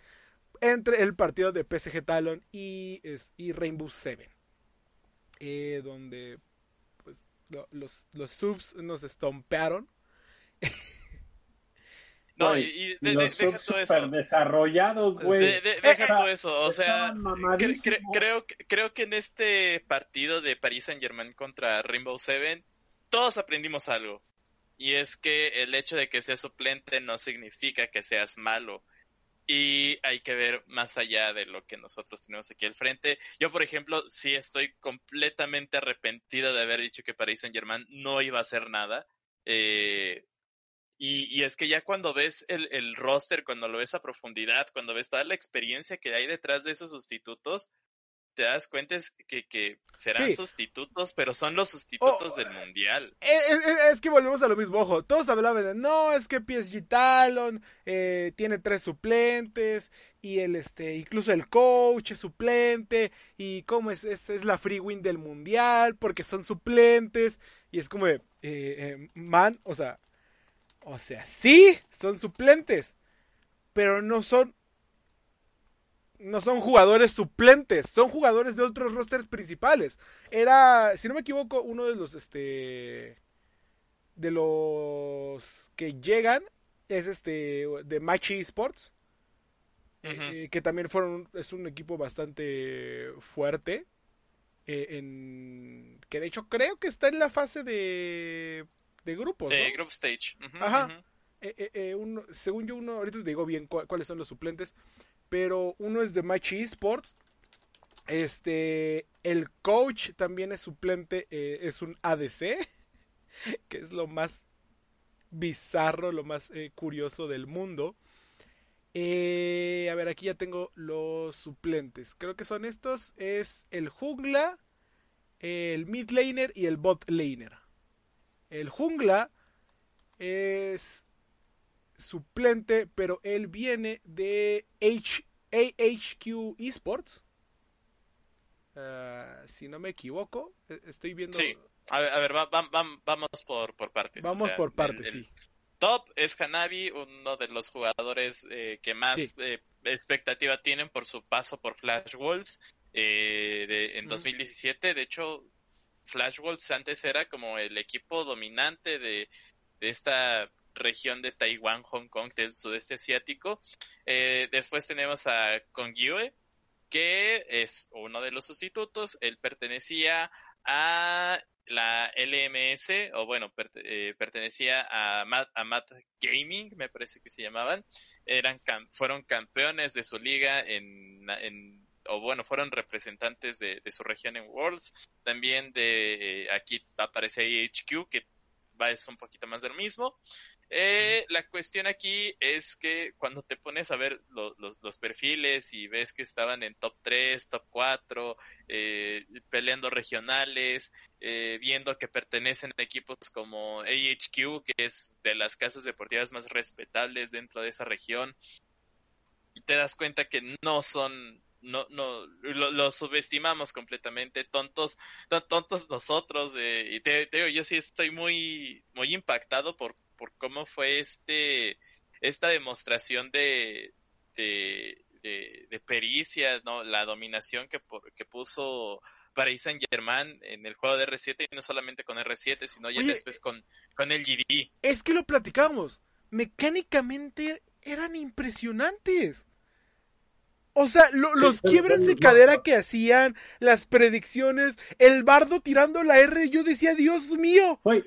entre el partido de PSG Talon y, es- y Rainbow Seven. Eh, donde pues, lo- los, los subs nos estompearon. <laughs> No, y, y de- de- los deja todo eso. desarrollados, güey. De- de- deja todo eso, o sea, cre- cre- creo, que- creo que en este partido de Paris Saint Germain contra Rainbow Seven, todos aprendimos algo. Y es que el hecho de que seas suplente no significa que seas malo. Y hay que ver más allá de lo que nosotros tenemos aquí al frente. Yo, por ejemplo, sí estoy completamente arrepentido de haber dicho que Paris Saint Germain no iba a hacer nada. Eh, y, y es que ya cuando ves el, el roster, cuando lo ves a profundidad, cuando ves toda la experiencia que hay detrás de esos sustitutos, te das cuenta es que, que serán Sí. sustitutos, pero son los sustitutos Oh, del mundial. Eh, eh, eh, Es que volvemos a lo mismo, ojo, todos hablaban de, no, es que PSG Talon eh, tiene tres suplentes y el, este, incluso el coach es suplente y cómo es, es, es la free win del mundial porque son suplentes y es como de, eh, eh, man, o sea, o sea, sí, son suplentes, pero no son, no son jugadores suplentes, son jugadores de otros rosters principales. Era, si no me equivoco, uno de los, este, de los que llegan es este de Machi Sports, eh, que también fueron, es un equipo bastante fuerte, eh, en, que de hecho creo que está en la fase de, de grupos, De ¿no? Group Stage. Ajá. Eh, eh, eh, uno- según yo, uno, ahorita te digo bien cuáles son los suplentes, pero uno es de Machi Esports. Este, el coach también es suplente, eh, es un ADC, <laughs> que es lo más bizarro, lo más curioso del mundo. Eh, a ver, aquí ya tengo los suplentes. Creo que son estos. Es el jungla, el mid laner y el bot laner. El jungla es suplente, pero él viene de H AHQ Esports. Ah, si no me equivoco, e- estoy viendo. Sí. A ver, a ver, va- va- va- vamos por, por partes. o Vamos sea, por partes, el sí. Top es Hanabi, uno de los jugadores eh, que más Sí. eh, expectativa tienen por su paso por Flash Wolves eh, de- en Ujú. 2017. De hecho, Flash Wolves antes era como el equipo dominante de, de esta región de Taiwán, Hong Kong, del sudeste asiático. Eh, después tenemos a Kongyue, que es uno de los sustitutos. Él pertenecía a la LMS, o bueno, eh, pertenecía a Mat, a Mat Gaming, me parece que se llamaban. Eran fueron campeones de su liga en, en- o bueno, fueron representantes de, de su región en Worlds. También de, eh, aquí aparece HQ, que va, es un poquito más del mismo. Eh, la cuestión aquí es que cuando te pones a ver lo- los, los perfiles y ves que estaban en top 3, top 4, eh, peleando regionales, eh, viendo que pertenecen a equipos como AHQ, que es de las casas deportivas más respetables dentro de esa región, y te das cuenta que no son, no, no, lo, lo subestimamos completamente, tontos, ton- tontos nosotros, eh, y te, te digo, yo sí estoy muy, muy impactado por, por cómo fue este, esta demostración de, de, de, de pericia, ¿no? La dominación que, por- que puso Paris Saint Germain en el juego de R7 y no solamente con R7, sino ya Oye, después con, con el GD. Es que lo platicamos. Mecánicamente eran impresionantes. O sea, lo- los pero quiebres de cadera que hacían, las predicciones, el bardo tirando la R, yo decía, Dios mío. Güey,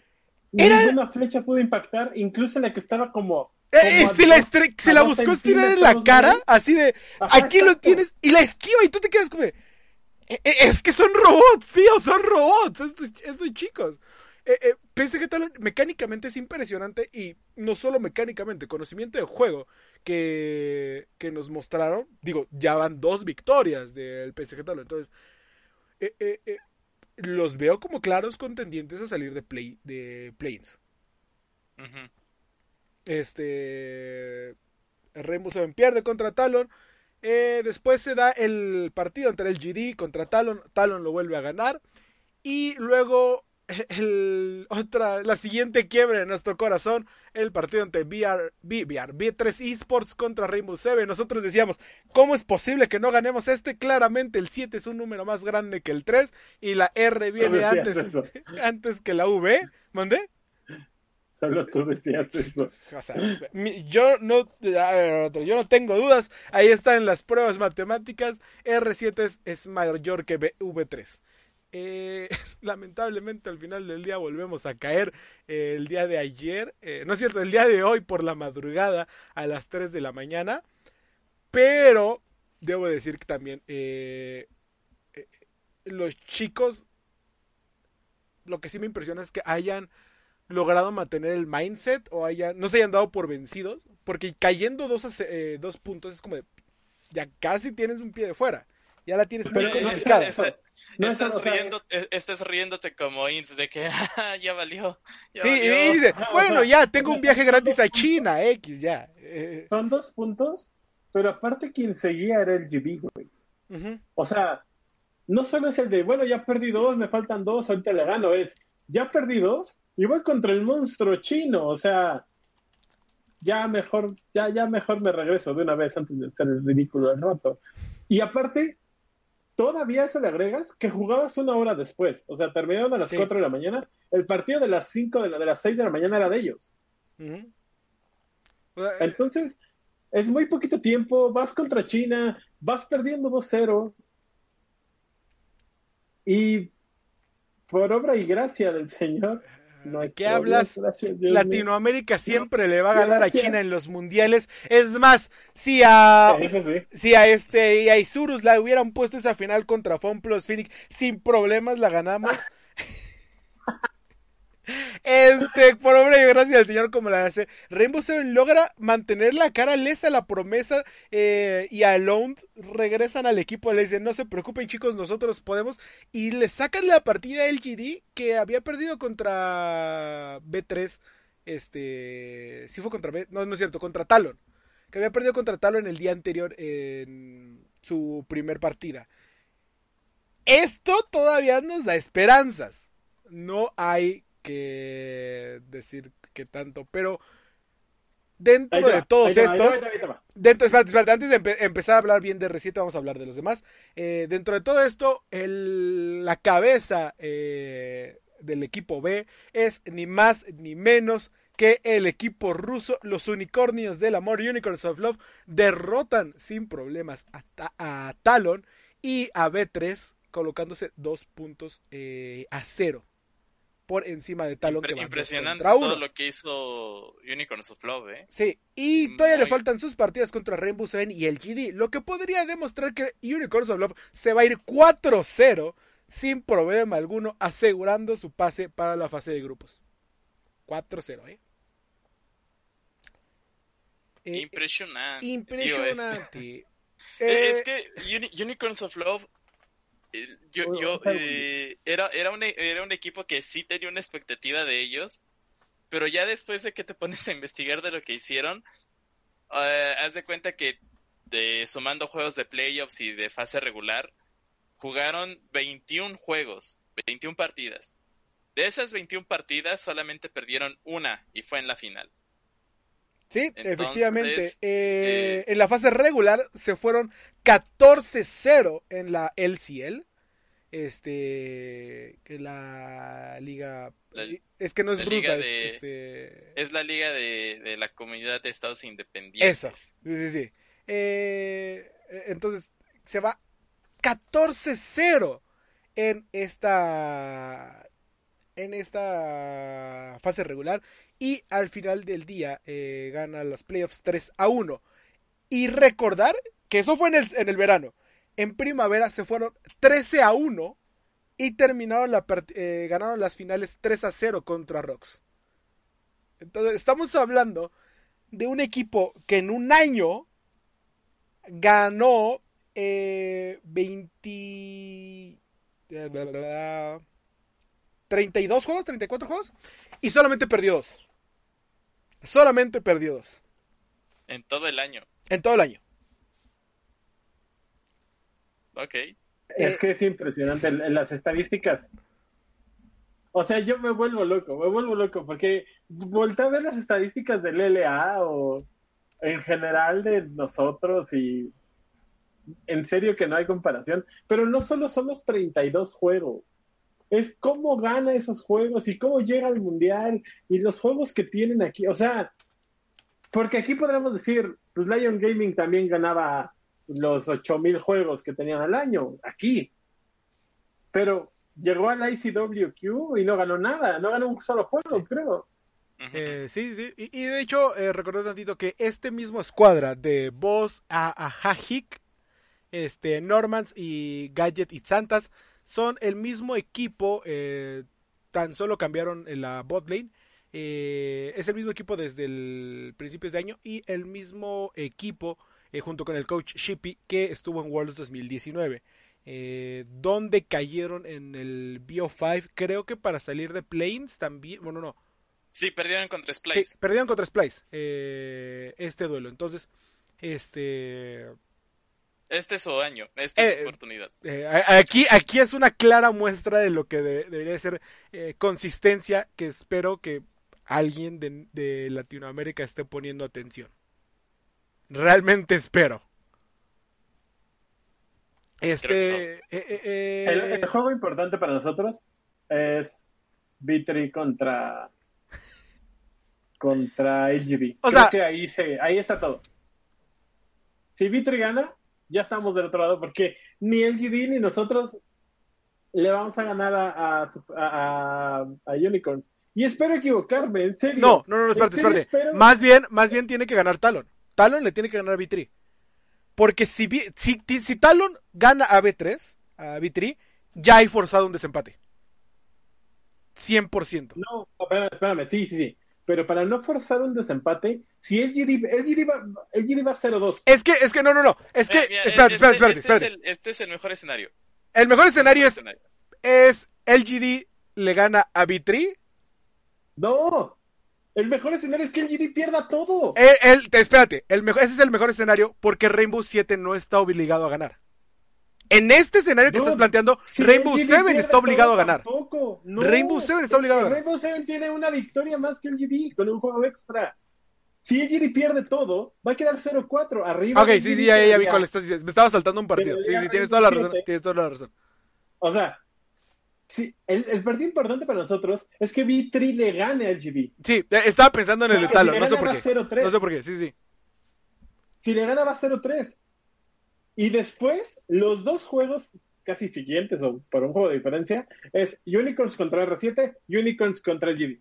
Era- ninguna flecha pudo impactar, incluso la que estaba como. Eh, como eh, se la, dos- se la buscó estirar en la cara, así de, Ajá, aquí lo tienes, y la esquiva, y tú te quedas como, de, "Eh, es que son robots, tío, son robots, estos, estos chicos. Eh, eh, PSG Talon mecánicamente es impresionante, y no solo mecánicamente, conocimiento de juego que, que nos mostraron, digo, ya van dos victorias del PSG Talon, entonces, eh, eh, eh, los veo como claros contendientes a salir de play de play-ins. Ujú. Este. Rainbow Seven pierde contra Talon. Eh, después se da el partido entre el GD contra Talon. Talon lo vuelve a ganar. Y luego <laughs> el, otra, la siguiente quiebre en nuestro corazón. El partido entre VR, VR, V3 Esports contra Rainbow Seven. Nosotros decíamos, ¿cómo es posible que no ganemos este? Claramente el 7 es un número más grande que el 3. Y la R viene antes, eso. <laughs> antes que la V. ¿Mandé? Solo tú decías eso. O sea, mi- yo no, yo no tengo dudas. Ahí están las pruebas matemáticas. R7 es, es mayor que V- V3. Eh, <laughs> lamentablemente al final del día volvemos a caer eh, el día de ayer, eh, no es cierto, el día de hoy por la madrugada a las 3 de la mañana, pero debo decir que también eh, eh, los chicos, lo que sí me impresiona es que hayan logrado mantener el mindset o hayan, no se hayan dado por vencidos, porque cayendo dos, eh, dos puntos es como de, ya casi tienes un pie de fuera. Ya la tienes muy Pero complicada. No estás, riendo- eh, estás riéndote como Inns de que <laughs> "Ah, ya valió. ya Sí, valió". y dice, <laughs> bueno, ya, tengo un viaje gratis a China, X, ya. Eh, Son dos puntos, pero aparte quien seguía era el GB, güey. O sea, no solo es el de, bueno, ya perdí dos, me faltan dos, ahorita le gano, es, ya perdí dos y voy contra el monstruo chino, o sea, ya mejor, ya, ya mejor me regreso de una vez antes de hacer el ridículo del rato. Y aparte, todavía eso le agregas que jugabas una hora después, o sea, terminaron a las Sí. 4 de la mañana, el partido de las 5 de la, de las 6 de la mañana era de ellos. Eh, Entonces, es muy poquito tiempo, vas contra China, vas perdiendo 2-0 y por obra y gracia del Señor, no ¿De qué hablas? Gracias. Latinoamérica siempre le va a ganar a. China en los mundiales. Es más, si a, sí. si a este y a Isurus la hubieran puesto esa final contra Fon Plus Phoenix, sin problemas la ganamos. Este, por obra y gracia del Señor, como la hace, Rainbow Seven logra mantener la cara lesa la promesa eh, y a Lone regresan al equipo, le dicen, no se preocupen chicos, nosotros podemos, y le sacan la partida LGD que había perdido contra B3, este, sí fue contra B, no, no es cierto, contra Talon, que había perdido contra Talon el día anterior en su primer partida. Esto todavía nos da esperanzas. No hay que decir que tanto, pero dentro de todos va, ahí va, estos, ahí ahí dentro, espérate, espérate, antes de empe- empezar a hablar bien de R7, vamos a hablar de los demás. Eh, dentro de todo esto, el- la cabeza eh, del equipo B es ni más ni menos que el equipo ruso, los unicornios del amor, Unicorns of Love, derrotan sin problemas a, Ta- a Talon y a B3, colocándose dos puntos eh, a cero por encima de Talon. Impre- que impresionante contra uno. todo lo que hizo Unicorns of Love, ¿eh? Sí, y todavía le faltan sus partidas contra Rainbow Seven y el GD, lo que podría demostrar que Unicorns of Love se va a ir 4-0 sin problema alguno, asegurando su pase para la fase de grupos. 4-0, ¿eh? Eh, Impresionante. Impresionante. <laughs> es, Eh, es que Uni- Unicorns of Love, yo, Bueno, yo, o sea, eh, era, era, un, era un equipo que sí tenía una expectativa de ellos, pero ya después de que te <laughs> pones a investigar de lo que hicieron, eh, haz de cuenta que de, sumando juegos de playoffs y de fase regular, jugaron 21 juegos, 21 partidas. De esas 21 partidas solamente perdieron una y fue en la final. Sí, Entonces, efectivamente. Eh, eh, en la fase regular se fueron 14-0 en la LCL. Este. que la liga. La- es que no es rusa, es este. Es la liga de, de la comunidad de estados independientes. Eso. Sí, sí, sí. Eh, eh, entonces, se va 14-0 en esta. En esta fase regular. Y al final del día eh, gana los playoffs 3 a 1. Y recordar que eso fue en el, en el verano. En primavera se fueron 13 a 1 y terminaron la eh, ganaron las finales 3 a 0 contra Rocks. Entonces, estamos hablando de un equipo que en un año ganó eh, 20 bla, bla, bla, 32 juegos, 34 juegos y solamente perdió dos. Solamente perdió dos En todo el año. en todo el año. Ok. Es que es impresionante las estadísticas. O sea, yo me vuelvo loco, me vuelvo loco, porque volteé a ver las estadísticas del LA o en general de nosotros y en serio que no hay comparación, pero no solo son los 32 juegos, es cómo gana esos juegos y cómo llega al mundial y los juegos que tienen aquí, o sea, porque aquí podríamos decir, pues Lion Gaming también ganaba los 8000 juegos que tenían al año, aquí. Pero llegó al ICWQ y no ganó nada, no ganó un solo juego, creo. Eh, sí, sí. Y, y de hecho, eh, recordé tantito que este mismo escuadra de Boss a, a Hajik, este, Normans y Gadget y Santas son el mismo equipo, eh, tan solo cambiaron en la bot lane. Eh, es el mismo equipo desde el principios de año y el mismo equipo eh, junto con el coach Shippy, que estuvo en Worlds 2019. Eh, donde cayeron en el BO5, creo que para salir de Plains también, bueno, no. Sí, perdieron contra Splice. Sí, perdieron contra Splice eh, este duelo. Entonces, este... Este es su año, esta es Eh, su oportunidad. Eh, a- aquí, aquí es una clara muestra de lo que de- debería ser eh, consistencia que espero que alguien de, de Latinoamérica esté poniendo atención. Realmente espero. Este... Eh, eh, eh, El, el juego importante para nosotros es Vitri contra contra LGB. O Creo sea- que ahí se, ahí está todo. Si Vitri gana, ya estamos del otro lado porque ni LGB ni nosotros le vamos a ganar a, a, a, a Unicorns. Y espero equivocarme, en serio. No, no, no, espérate, espérate. espero- Más bien, más bien tiene que ganar Talon. Talon le tiene que ganar a B3. Porque si, si, si Talon gana a B3, a B3, ya hay forzado un desempate. 100%. No, espérame, espérame, sí, sí, sí. Pero para no forzar un desempate, si LGD, LGD va, LGD va 0-2. Es que, es que, no, no, no. Es que, Eh, mira, espérate, este- espérate, espérate, este. Es el, este es el mejor escenario. El mejor escenario es, Escenario. es LGD le gana a B3. No, el mejor escenario es que LGD pierda todo. El, el- te- espérate, el mejor, ese es el mejor escenario porque Rainbow 7 no está obligado a ganar. En este escenario que No, estás planteando, Si Rainbow LGD 7 pierde está obligado a ganar. tampoco. No. Rainbow Seven está obligado a ganar. Rainbow Seven tiene una victoria más que LGD con un juego extra. Si LGD pierde todo, va a quedar 0-4 arriba. Ok, sí, sí, ya, ya, vi cuál estás diciendo. Me estaba saltando un partido. Sí, sí, tienes toda la razón. Tienes toda la razón. O sea, sí, el, el partido importante para nosotros es que V3 le gane a LGD. Sí, estaba pensando en el de si no sé por qué. 0-3. No sé por qué, sí, sí. Si le gana va 0-3. Y después, los dos juegos casi siguientes, o por un juego de diferencia, es Unicorns contra R7, Unicorns contra LGB.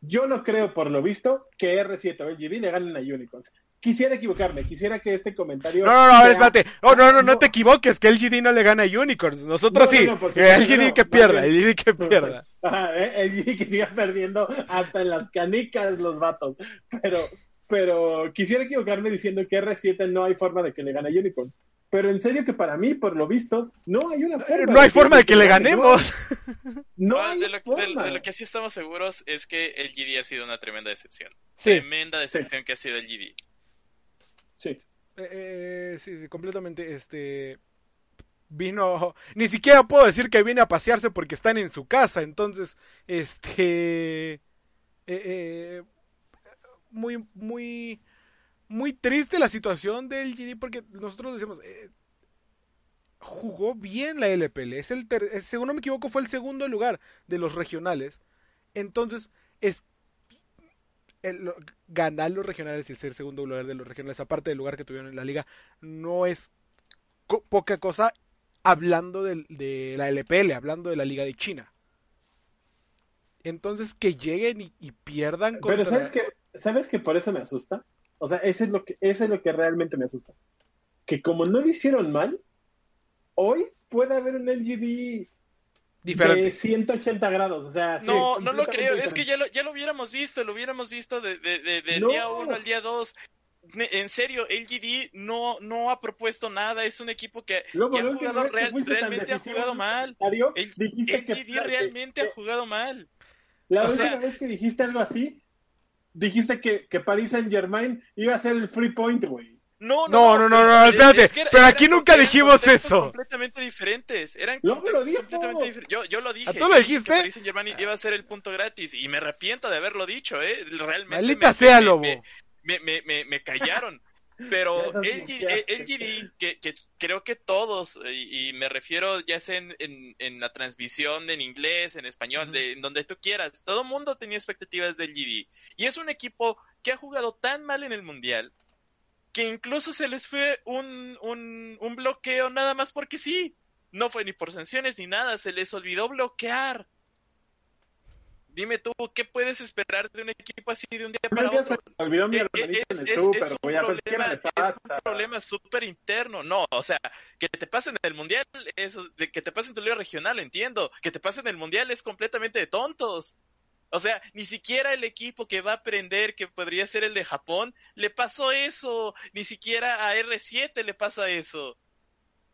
Yo no creo, por lo visto, que R7 o LGB le ganen a Unicorns. Quisiera equivocarme, quisiera que este comentario... No, no, no, sea- espérate. Oh, no, no, no No. te equivoques, que LGD no le gana a Unicorns. Nosotros No, sí. no, supuesto LGD que pierda, LGD que pierda. Ajá, eh, LGD que siga perdiendo hasta en las canicas los vatos. Pero, pero quisiera equivocarme diciendo que R7 no hay forma de que le gane a Unicorns. Pero en serio que para mí, por lo visto, no hay una forma. No hay forma de que le gane. ganemos. <laughs> No, No, hay de, lo, de- forma. de lo que sí estamos seguros es que el GD ha sido una tremenda decepción. Sí, Tremenda decepción que ha sido el GD. Sí. Eh, eh, sí, sí, completamente. Este vino, ni siquiera puedo decir que viene a pasearse porque están en su casa, entonces, este, eh, eh, muy, muy, muy triste la situación del GD porque nosotros decimos, eh, jugó bien la LPL, es el, ter- eh, según no me equivoco, fue el segundo lugar de los regionales, entonces es el- ganar los regionales y ser segundo lugar de los regionales, aparte del lugar que tuvieron en la liga, no es co- poca cosa hablando de, la LPL, hablando de la liga de China. Entonces que lleguen y, y pierdan contra... Pero ¿sabes que ¿Sabes que por eso me asusta? O sea, eso es lo que, eso es lo que realmente me asusta. Que como no lo hicieron mal, hoy puede haber un LGD Diferente. de 180 grados. O sea, sí, No, no lo creo. Es que ya lo, ya lo hubiéramos visto. Lo hubiéramos visto de, de, de- No. día 1 al día 2. En serio, LGD no, no ha propuesto nada. Es un equipo que, que ha jugado que real- realmente ha jugado mal. el dijiste que, LGD realmente que- ha jugado mal. La o última sea- vez que dijiste algo así, dijiste que, que Paris Saint Germain iba a ser el free point, güey. No, No, no, no, pero no, es- espérate, es que era- pero aquí nunca dijimos eso. completamente diferentes. Eran Luego lo dijo. completamente diferentes. Yo, yo lo dije. ¿A tú lo dije dijiste? que Paris Saint Germain iba a ser el punto gratis y me arrepiento de haberlo dicho, ¿eh? Realmente. Maldita me- sea, me- Lobo. me- me, me, me, me callaron. Pero LG, eh, LGD, que, que creo que todos, eh, y, y me refiero ya sea en, en, en la transmisión en inglés, en español, de, en donde tú quieras, todo el mundo tenía expectativas del GD. Y es un equipo que ha jugado tan mal en el Mundial que incluso se les fue un, un, un bloqueo nada más porque sí. No fue ni por sanciones ni nada, se les olvidó bloquear. Dime tú, ¿qué puedes esperar de un equipo así de un día para se otro? olvidó mi Eh, hermanito es, en el es- es a ver qué problema, me es un problema súper interno. No, o sea, que te pase en el mundial, eso, que te pase en tu liga regional, entiendo. Que te pase en el mundial es completamente de tontos. O sea, ni siquiera el equipo que va a aprender, que podría ser el de Japón, le pasó eso. Ni siquiera a R7 le pasa eso.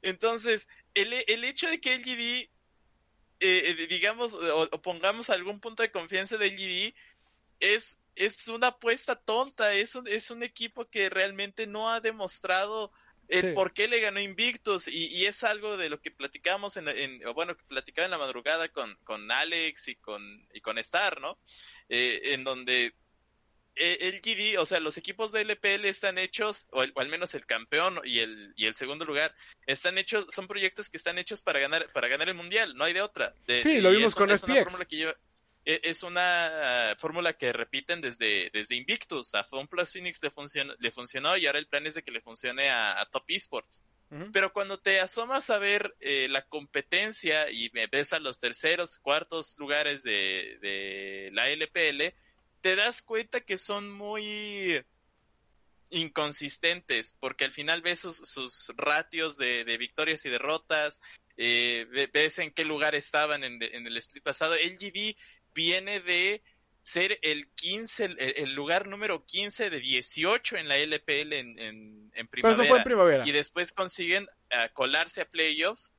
Entonces, el, el hecho de que LGD, eh, eh, digamos, o, pongamos algún punto de confianza de LGD, es, es una apuesta tonta. Es un, es un equipo que realmente no ha demostrado el por qué le ganó Invictus y, es algo de lo que platicamos en, en bueno, que platicaba en la madrugada con, con Alex y con, y con Star, ¿no? Eh, en donde el GD, o sea, los equipos de LPL están hechos, o, al menos el campeón y el, y el segundo lugar, están hechos, son proyectos que están hechos para ganar, para ganar el mundial, no hay de otra. sí, lo vimos con SPX. E, es una fórmula que repiten desde, desde Invictus. A Plus Phoenix le, funcionó, le funcionó y ahora el plan es de que le funcione a, Top Esports. Pero cuando te asomas a ver eh, la competencia y ves a los terceros, cuartos lugares de, de la LPL, te das cuenta que son muy inconsistentes, porque al final ves sus, sus ratios de, de, victorias y derrotas, eh, ves en qué lugar estaban en, en el split pasado. LGD viene de ser el 15, el, lugar número 15 de 18 en la LPL en, en, primavera, Y después consiguen uh, colarse a playoffs,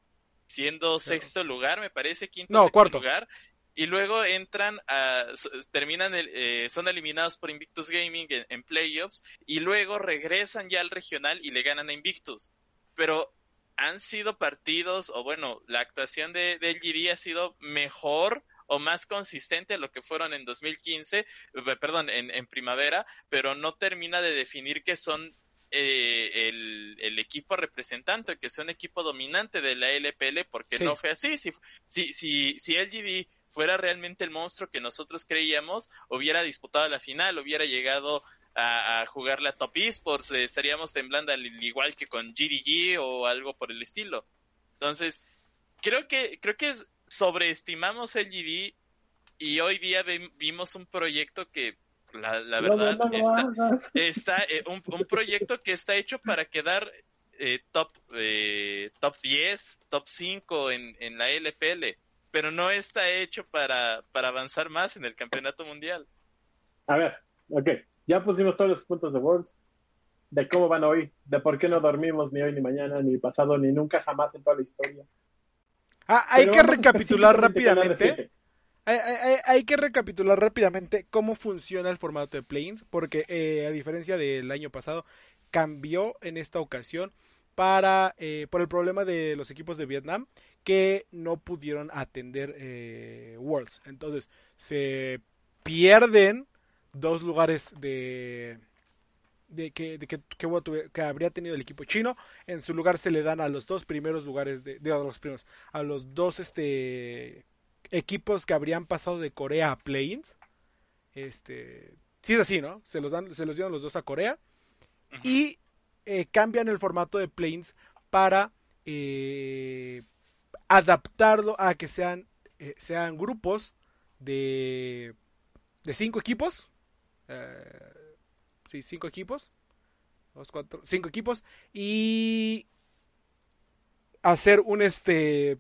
siendo sexto lugar, me parece, quinto no, cuarto. lugar. Y luego entran a, terminan, eh, son eliminados por Invictus Gaming en, playoffs y luego regresan ya al regional y le ganan a Invictus. Pero han sido partidos, o bueno, la actuación de, de LGD ha sido mejor o más consistente a lo que fueron en 2015, eh, perdón, en, en primavera, pero no termina de definir que son eh, el, el, equipo representante, que sea un equipo dominante de la LPL, porque no fue así. Si, si, si, si LGD fuera realmente el monstruo que nosotros creíamos, hubiera disputado la final, hubiera llegado a, a jugarle a Top Esports, eh, estaríamos temblando al igual que con GDG o algo por el estilo. Entonces, creo que, creo que es, sobreestimamos el GD y hoy día vimos un proyecto que la, verdad <laughs> está, eh, un, proyecto que está hecho para quedar eh, top eh, top 10, top 5 en, en la LPL, pero no está hecho para, para avanzar más en el campeonato mundial. A ver, ok, ya pusimos todos los puntos de Worlds, de cómo van hoy, de por qué no dormimos ni hoy, ni mañana, ni pasado, ni nunca jamás en toda la historia. Ah, hay que recapitular rápidamente. Hay, que recapitular rápidamente cómo funciona el formato de Planes, porque eh, a diferencia del año pasado, cambió en esta ocasión para eh, por el problema de los equipos de Vietnam que no pudieron atender eh, Worlds. Entonces se pierden dos lugares de, de que, de que, que, habría tenido el equipo chino. En su lugar se le dan a los dos primeros lugares de, de, los primeros, a los dos este equipos que habrían pasado de Corea a Plains. Este, sí es así, ¿no? Se los dan, se los dieron los dos a Corea y eh, cambian el formato de Plains para eh, adaptarlo a que sean eh, sean grupos de de cinco equipos. Eh, sí, cinco equipos. Dos, cuatro, cinco equipos. Y hacer un este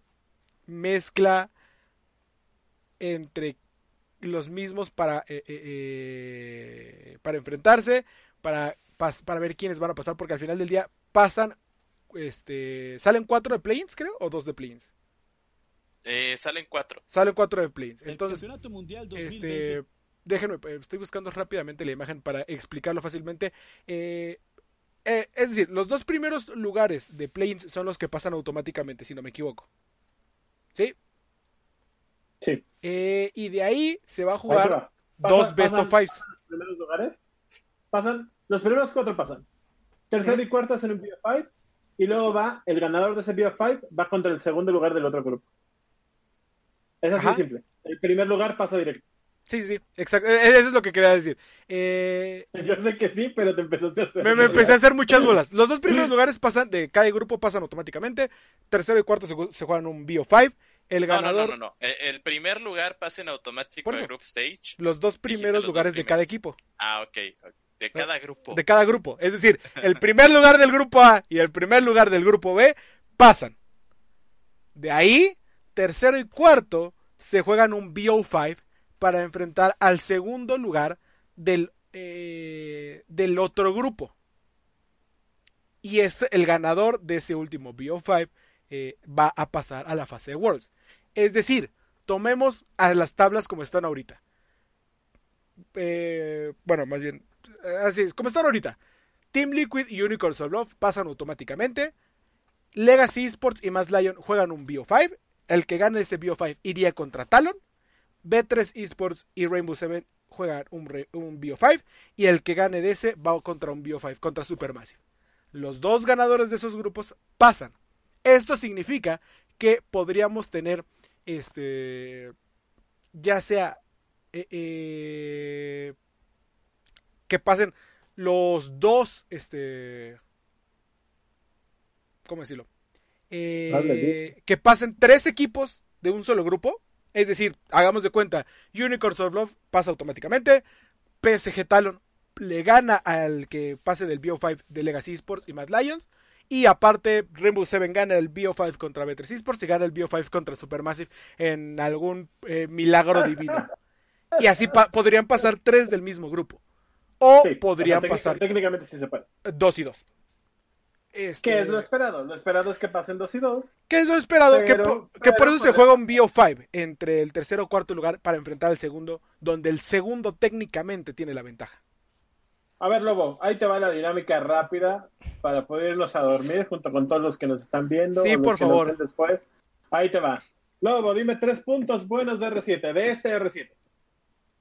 mezcla entre los mismos para eh, para enfrentarse para para ver quiénes van a pasar porque al final del día pasan este salen cuatro de planes creo o dos de planes salen cuatro salen cuatro de planes entonces este déjenme, eh, estoy buscando rápidamente la imagen para explicarlo fácilmente. Eh, eh, es decir, los dos primeros lugares de planes son los que pasan automáticamente, si no me equivoco. ¿Sí? Sí. y de ahí se va a jugar dos Best of Fives. Los primeros lugares pasan, los primeros cuatro pasan. Tercero y cuarto hacen un BF5 y luego va, el ganador de ese BF5 va contra el segundo lugar del otro grupo. Es así de simple. El primer lugar pasa directo. Sí, sí, exacto. E-, eso es lo que quería decir. Eh... <laughs> Yo sé que sí, pero te empezaste a hacer. Me, me, empecé a hacer muchas <laughs> bolas. Los dos primeros lugares pasan, de cada grupo pasan automáticamente. Tercero y cuarto se, se juegan un Bio 5. El ganador. No, no, no, no, El primer lugar pasa en automático al Group Stage. Los dos primeros lugares de cada equipo. Ah, ok. De cada grupo. De cada grupo. Es decir, el primer lugar del grupo A y el primer lugar del grupo B pasan. De ahí, tercero y cuarto se juegan un BO5 para enfrentar al segundo lugar del, eh, del otro grupo. Y es el ganador de ese último BO5 eh, va a pasar a la fase de Worlds. Es decir, tomemos a las tablas como están ahorita. Eh, bueno, más bien, así es, como están ahorita. Team Liquid y Unicorns of Love pasan automáticamente. Legacy Esports y Mass Lion juegan un BO5. El que gane ese BO5 iría contra Talon. B3 Esports y Rainbow Seven juegan un, un BO5. Y el que gane de ese va contra un BO5, contra Supermassive. Los dos ganadores de esos grupos pasan. Esto significa que podríamos tener, este, ya sea eh, eh, que pasen los dos, este, ¿cómo decirlo? Eh, que pasen tres equipos de un solo grupo. Es decir, hagamos de cuenta, Unicorns of Love pasa automáticamente, PSG Talon le gana al que pase del BO5 de Legacy Esports y Mad Lions. Y aparte, Rainbow Seven gana el BO5 contra B3 Esports y gana el BO5 contra Supermassive en algún eh, milagro divino. Y así podrían pasar tres del mismo grupo. O podrían pasar. Técnicamente sí se puede. Dos y dos. Este... ¿Qué es lo esperado? Lo esperado es que pasen dos y dos. ¿Qué es lo esperado? que, por, eso se juega un BO5 entre el tercero o cuarto lugar para enfrentar al segundo, donde el segundo técnicamente tiene la ventaja. A ver, Lobo, ahí te va la dinámica rápida para poder irnos a dormir junto con todos los que nos están viendo. Sí, por favor. Después. Ahí te va. Lobo, dime tres puntos buenos de R7, de este R7.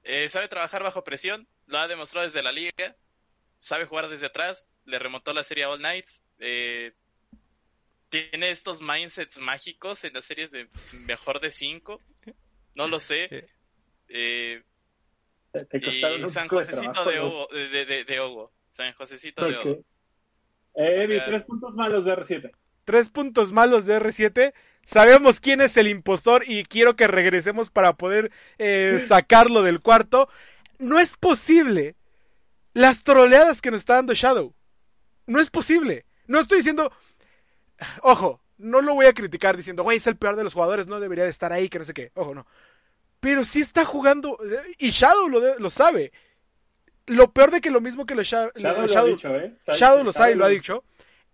Eh, sabe trabajar bajo presión, lo ha demostrado desde la liga, sabe jugar desde atrás, le remontó la serie All Nights, eh, tiene estos mindsets mágicos en las series de mejor de 5, no lo sé. Eh, y San Josecito de Hugo, de, de, de Hugo. San Josecito de Hugo. Eh, tres puntos malos de R7. Tres puntos malos de R7 Sabemos quién es el impostor y quiero que regresemos para poder eh, sacarlo del cuarto. No es posible las troleadas que nos está dando Shadow. No es posible. No estoy diciendo... Ojo, no lo voy a criticar diciendo, güey, es el peor de los jugadores, no debería de estar ahí, que no sé qué. Ojo, no. Pero sí está jugando, y Shadow lo, lo sabe. Lo peor de que lo mismo que lo Shadow, Shadow, lo, ha dicho, ¿eh? Shadow lo sabe y lo ha dicho,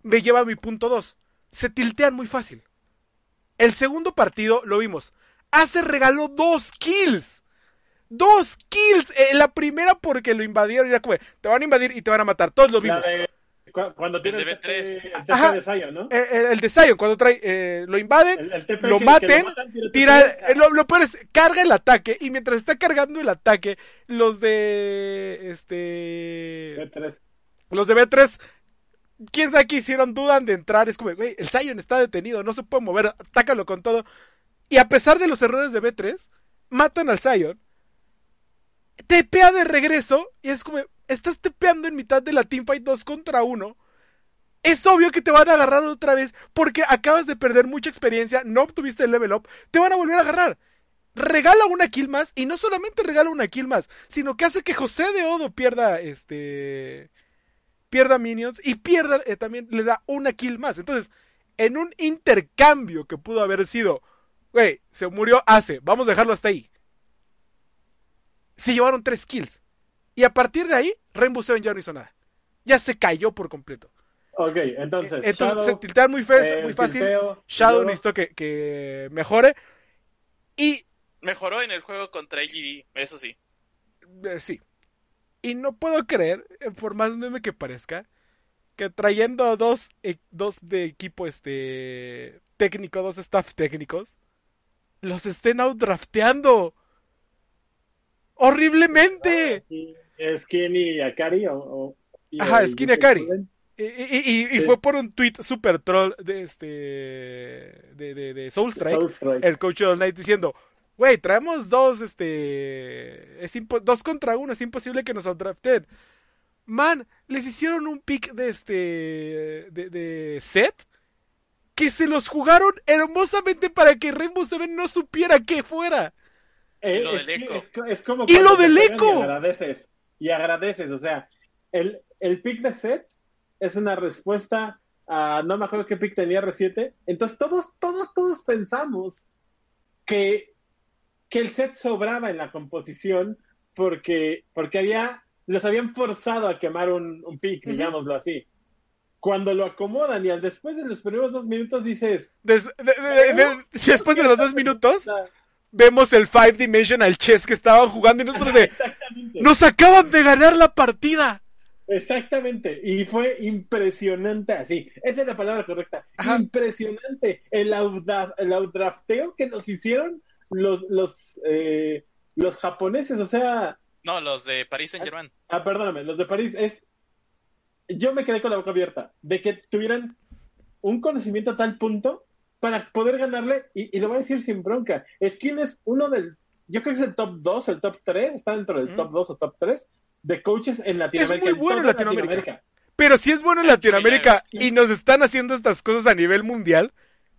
me lleva a mi punto 2. Se tiltean muy fácil. El segundo partido lo vimos. Hace regaló dos kills. Dos kills. Eh, la primera porque lo invadieron. Y era como, te van a invadir y te van a matar. Todos lo vimos. cuando tiene el, el, de Zion, ¿no? Eh, el, de Zion, cuando trae, eh, lo invaden, lo maten, tira, lo, lo peor es, carga el ataque, y mientras está cargando el ataque, los de, este, B3. los de B3 quién sabe qué hicieron, dudan de entrar. Es como, güey, el Zion está detenido, no se puede mover, atácalo con todo. Y a pesar de los errores de B3, matan al Zion. Tepea de regreso y es como, estás tepeando en mitad de la teamfight 2 contra 1. Es obvio que te van a agarrar otra vez porque acabas de perder mucha experiencia, no obtuviste el level up, te van a volver a agarrar. Regala una kill más y no solamente regala una kill más, sino que hace que José de Odo pierda este pierda minions y pierda, eh, también le da una kill más. Entonces, en un intercambio que pudo haber sido, güey, se murió hace, vamos a dejarlo hasta ahí. Se llevaron tres kills. Y a partir de ahí, Rainbow Seven ya no hizo nada. Ya se cayó por completo. Ok, entonces. Entonces, se tiltean muy, eh, muy fácil. Shadow necesitó que, que mejore. Y. Mejoró en el juego contra AGD, eso sí. Eh, sí. Y no puedo creer, eh, por más meme que parezca, que trayendo dos, e, dos de equipo este técnico, dos staff técnicos, los estén outdrafteando. ¡Horriblemente! ¿Skinny y Akari o, Ajá, Skinny Akari. Y, y, fue por un tweet super troll de este de, de, de Soulstrike, el coach de All Night diciendo güey, traemos dos, este, es dos contra uno, es imposible que nos outdraften. Man, les hicieron un pick de este, de, de set, que se los jugaron hermosamente para que Rainbow Seven no supiera que fuera. Eh, es, es, como y lo del eco. Y agradeces, y agradeces, o sea, el, el pick de set es una respuesta a, no me acuerdo qué pick tenía R7, entonces todos, todos, todos pensamos que que el set sobraba en la composición porque, porque había, los habían forzado a quemar un, un pick, digámoslo así. Cuando lo acomodan y al después de los primeros dos minutos dices... Des- de- de- de- después de los dos minutos, vemos el Five Dimensional Chess que estaban jugando y nosotros de... ¡Nos acaban de ganar la partida! Exactamente, y fue impresionante así, esa es la palabra correcta, Ajá. impresionante el outdrafteo que nos hicieron los, los, eh, los japoneses, o sea, No, los de París Saint Germain. ah, perdóname, los de París, es, yo me quedé con la boca abierta de que tuvieran un conocimiento a tal punto para poder ganarle, y, y lo voy a decir sin bronca, Skin es uno del, yo creo que es el top 2, el top 3, está dentro del Mm. top 2 o top 3 de coaches en Latinoamérica. muy bueno en Latinoamérica. Pero si es bueno en Latinoamérica y nos están haciendo estas cosas a nivel mundial,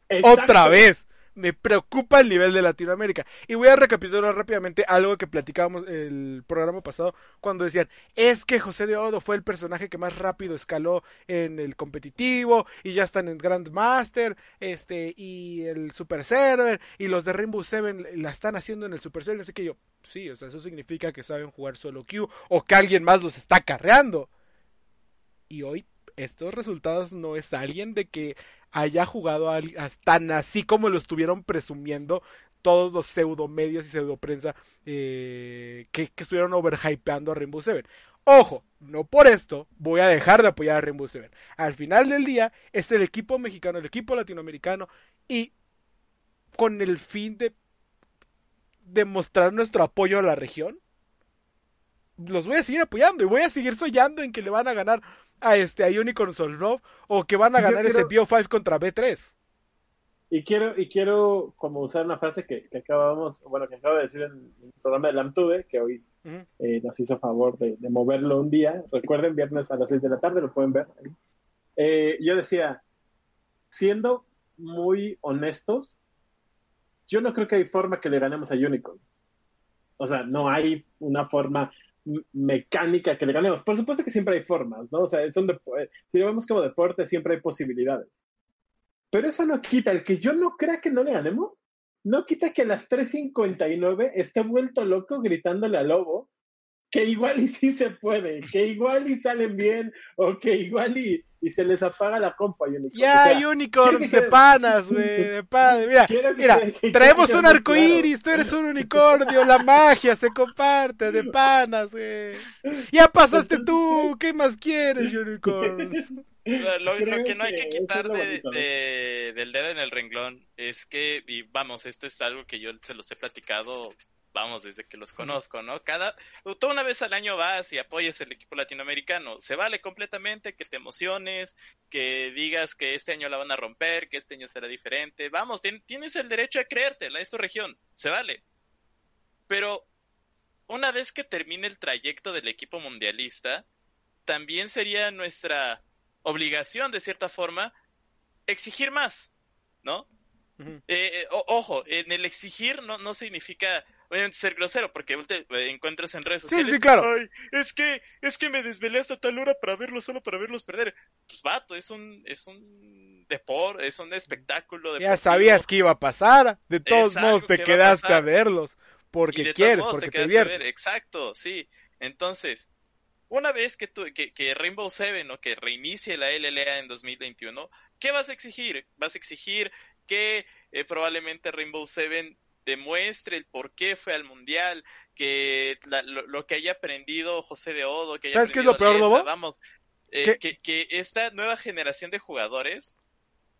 Exacto. otra vez. Me preocupa el nivel de Latinoamérica. Y voy a recapitular rápidamente algo que platicábamos el programa pasado cuando decían, es que José de Odo fue el personaje que más rápido escaló en el competitivo y ya están en Grandmaster, este, y el Super Server, y los de Rainbow Seven la están haciendo en el Super Server, así que yo, sí, o sea, eso significa que saben jugar solo Q o que alguien más los está carreando. Y hoy estos resultados no es alguien de que haya jugado a, tan así como lo estuvieron presumiendo todos los pseudo medios y pseudo prensa eh, que, que estuvieron overhypeando a Rainbow Seven. Ojo, no por esto voy a dejar de apoyar a Rainbow Seven. Al final del día es el equipo mexicano, el equipo latinoamericano y con el fin de demostrar nuestro apoyo a la región, los voy a seguir apoyando y voy a seguir soñando en que le van a ganar a este a Unicorn Solve o que van a ganar ese quiero- Bio5 contra B3. Y quiero, y quiero como usar una frase que, que acabamos, bueno, que acabo de decir en el programa de Lamtube, que hoy eh, nos hizo favor de, de moverlo un día. Recuerden, viernes a las 6 de la tarde, lo pueden ver. Eh, yo decía, siendo muy honestos, yo no creo que hay forma que le ganemos a Unicorn. O sea, no hay una forma mecánica que le ganemos. Por supuesto que siempre hay formas, ¿no? O sea, es un eh, si lo vemos como deporte, siempre hay posibilidades. Pero eso no quita, el que yo no crea que no le ganemos, no quita que a las 3.59 esté vuelto loco gritándole a Lobo que igual y sí se puede, que igual y salen bien, o que igual y, y se les apaga la compa. Unicorn. Ya, O sea, que de panas, güey, de panas. Mira, mira, que traemos un arco claro. iris, tú eres un unicornio, la magia se comparte de panas, güey. Ya pasaste tú, ¿qué más quieres, <laughs> unicorns? Lo, lo- que no hay que quitar de, de- del dedo en el renglón es que, y vamos, esto es algo que yo se los he platicado, vamos, desde que los conozco, ¿no? Cada, tú una vez al año vas y apoyas el equipo latinoamericano, se vale completamente que te emociones, que digas que este año la van a romper, que este año será diferente, vamos, tien- tienes el derecho a creértela, es tu región, se vale. Pero una vez que termine el trayecto del equipo mundialista, también sería nuestra obligación, de cierta forma, exigir más, ¿no? Eh, eh, o- ojo, en el exigir no, no significa obviamente ser grosero, porque te eh, encuentras en redes Sí, sociales. sí, claro. Ay, es que, es que me desvelé hasta tal hora para verlos, solo para verlos perder. Pues vato, es un, es un deporte, es un espectáculo Ya deportivo. sabías que iba a pasar, de todos modos te que va a quedaste a, verlos, porque de todos quieres, modos porque te a diviertes. ver, Exacto, sí. Entonces, una vez que, tú, que, que Rainbow Seven o que reinicie la LLA en 2021, ¿qué vas a exigir? Vas a exigir que eh, probablemente Rainbow Seven demuestre el por qué fue al mundial, que la- lo, lo que haya aprendido José de Odo, que haya ¿Sabes qué es lo peor, Lobo? Vamos, eh, que, que esta nueva generación de jugadores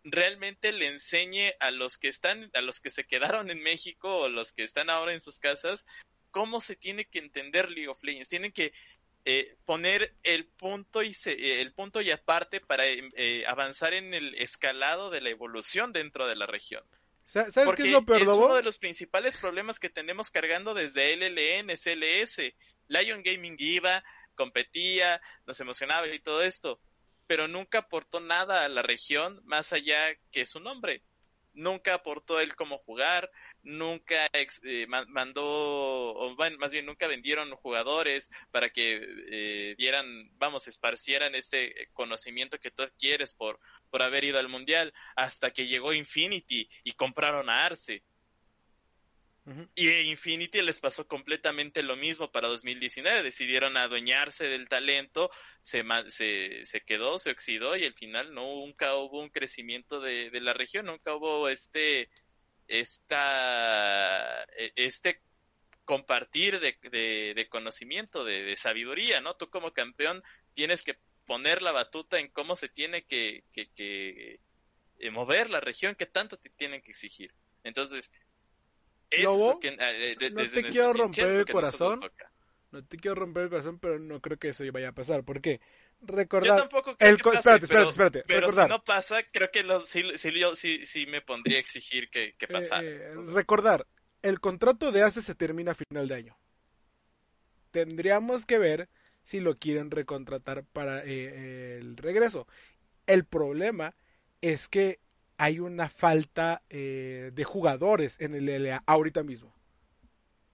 realmente le enseñe a los que están, a los que se quedaron en México o los que están ahora en sus casas, cómo se tiene que entender League of Legends. Tienen que eh, poner el punto y se- eh, el punto y aparte para eh, avanzar en el escalado de la evolución dentro de la región. Sa- ¿Sabes Porque qué es lo peor, es Lobo? uno de los principales problemas que tenemos cargando desde LLN, SLS. Lion Gaming iba, competía, nos emocionaba y todo esto, pero nunca aportó nada a la región más allá que su nombre. Nunca aportó él cómo jugar, nunca ex- eh, ma- mandó, o más bien nunca vendieron jugadores para que eh, dieran, vamos, esparcieran este conocimiento que tú adquieres por, por haber ido al mundial, hasta que llegó Infinity y compraron a Arce. Y Infinity les pasó completamente lo mismo para 2019. Decidieron adueñarse del talento, se, se quedó, se oxidó y al final no nunca hubo un crecimiento de, de la región, nunca hubo este, esta, e- este compartir de, de- de conocimiento, de, de sabiduría, ¿no? Tú como campeón tienes que poner la batuta en cómo se tiene que, que, que, eh, mover la región, que tanto te tienen que exigir. Entonces, eso que, eh, de- no desde te quiero romper el corazón. No te quiero romper el corazón, pero no creo que eso vaya a pasar. ¿Por qué? Yo Recordar. tampoco creo el que pase, espérate, espérate, espérate, pero recordar. si no pasa, creo que lo, sí, sí, yo sí, sí me pondría a exigir que, que Eh, pasara. eh, recordar, el contrato de ACE se termina a final de año. Tendríamos que ver si lo quieren recontratar para eh, el regreso. El problema es que hay una falta eh, de jugadores en el LA ahorita mismo.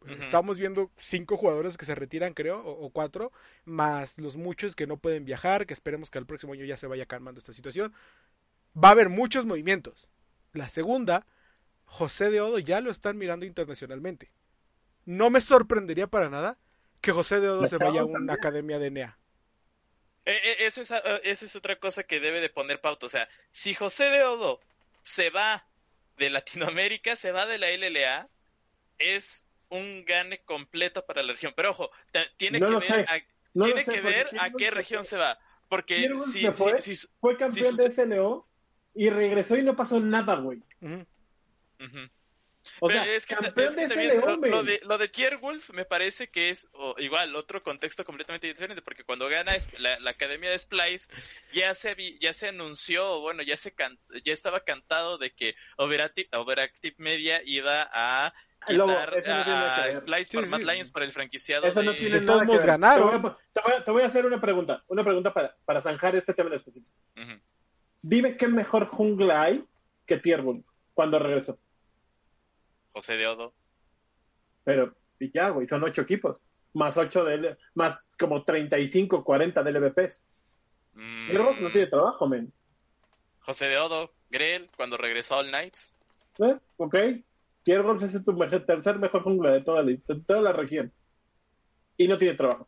Estamos viendo cinco jugadores que se retiran, creo, o, o cuatro, más los muchos que no pueden viajar, que esperemos que al próximo año ya se vaya calmando esta situación. Va a haber muchos movimientos. La segunda, José de Odo ya lo están mirando internacionalmente. No me sorprendería para nada que José de Odo se vaya a una también. academia de NEA. Eh, eh, eso, es, eh, eso es otra cosa que debe de poner pauta. O sea, si José de Odo se va de Latinoamérica, se va de la LLA, es un gane completo para la región. Pero ojo, tiene No que ver, sé. a, No lo tiene sé, que porque ver a Tierwolf qué región se va. Porque si, se fue. si- si- Fue campeón de SLO y regresó y no pasó nada, güey. O Pero sea, es que, campeón es que de también SLO, lo, de, lo de Tierwolf me parece que es igual otro contexto completamente diferente porque cuando gana la, la academia de Splice ya se ya se anunció o bueno ya se can- ya estaba cantado de que Overactive, Overactive Media iba a quitar eso no tiene nada que a ver. Splice Sí, por sí. Mad Lions para el franquiciado Eso no de- tiene De nada todos que modos ver. ganaron. Te voy, a, te voy a- te voy a hacer una pregunta. Una pregunta para, para zanjar este tema en específico. Ujú. Dime qué mejor jungla hay que Tierwolf cuando regresó. José de Odo Pero, y ya, güey, son ocho equipos. Más ocho de L- más como 35, 40 de LVPs. Mm, Tierwolf no tiene trabajo, men. José de Odo Grell cuando regresó a All Knights ¿Eh? ¿Ok? Tierwolf es tu mejor- tercer mejor jungla de toda, la, de toda la región. Y no tiene trabajo.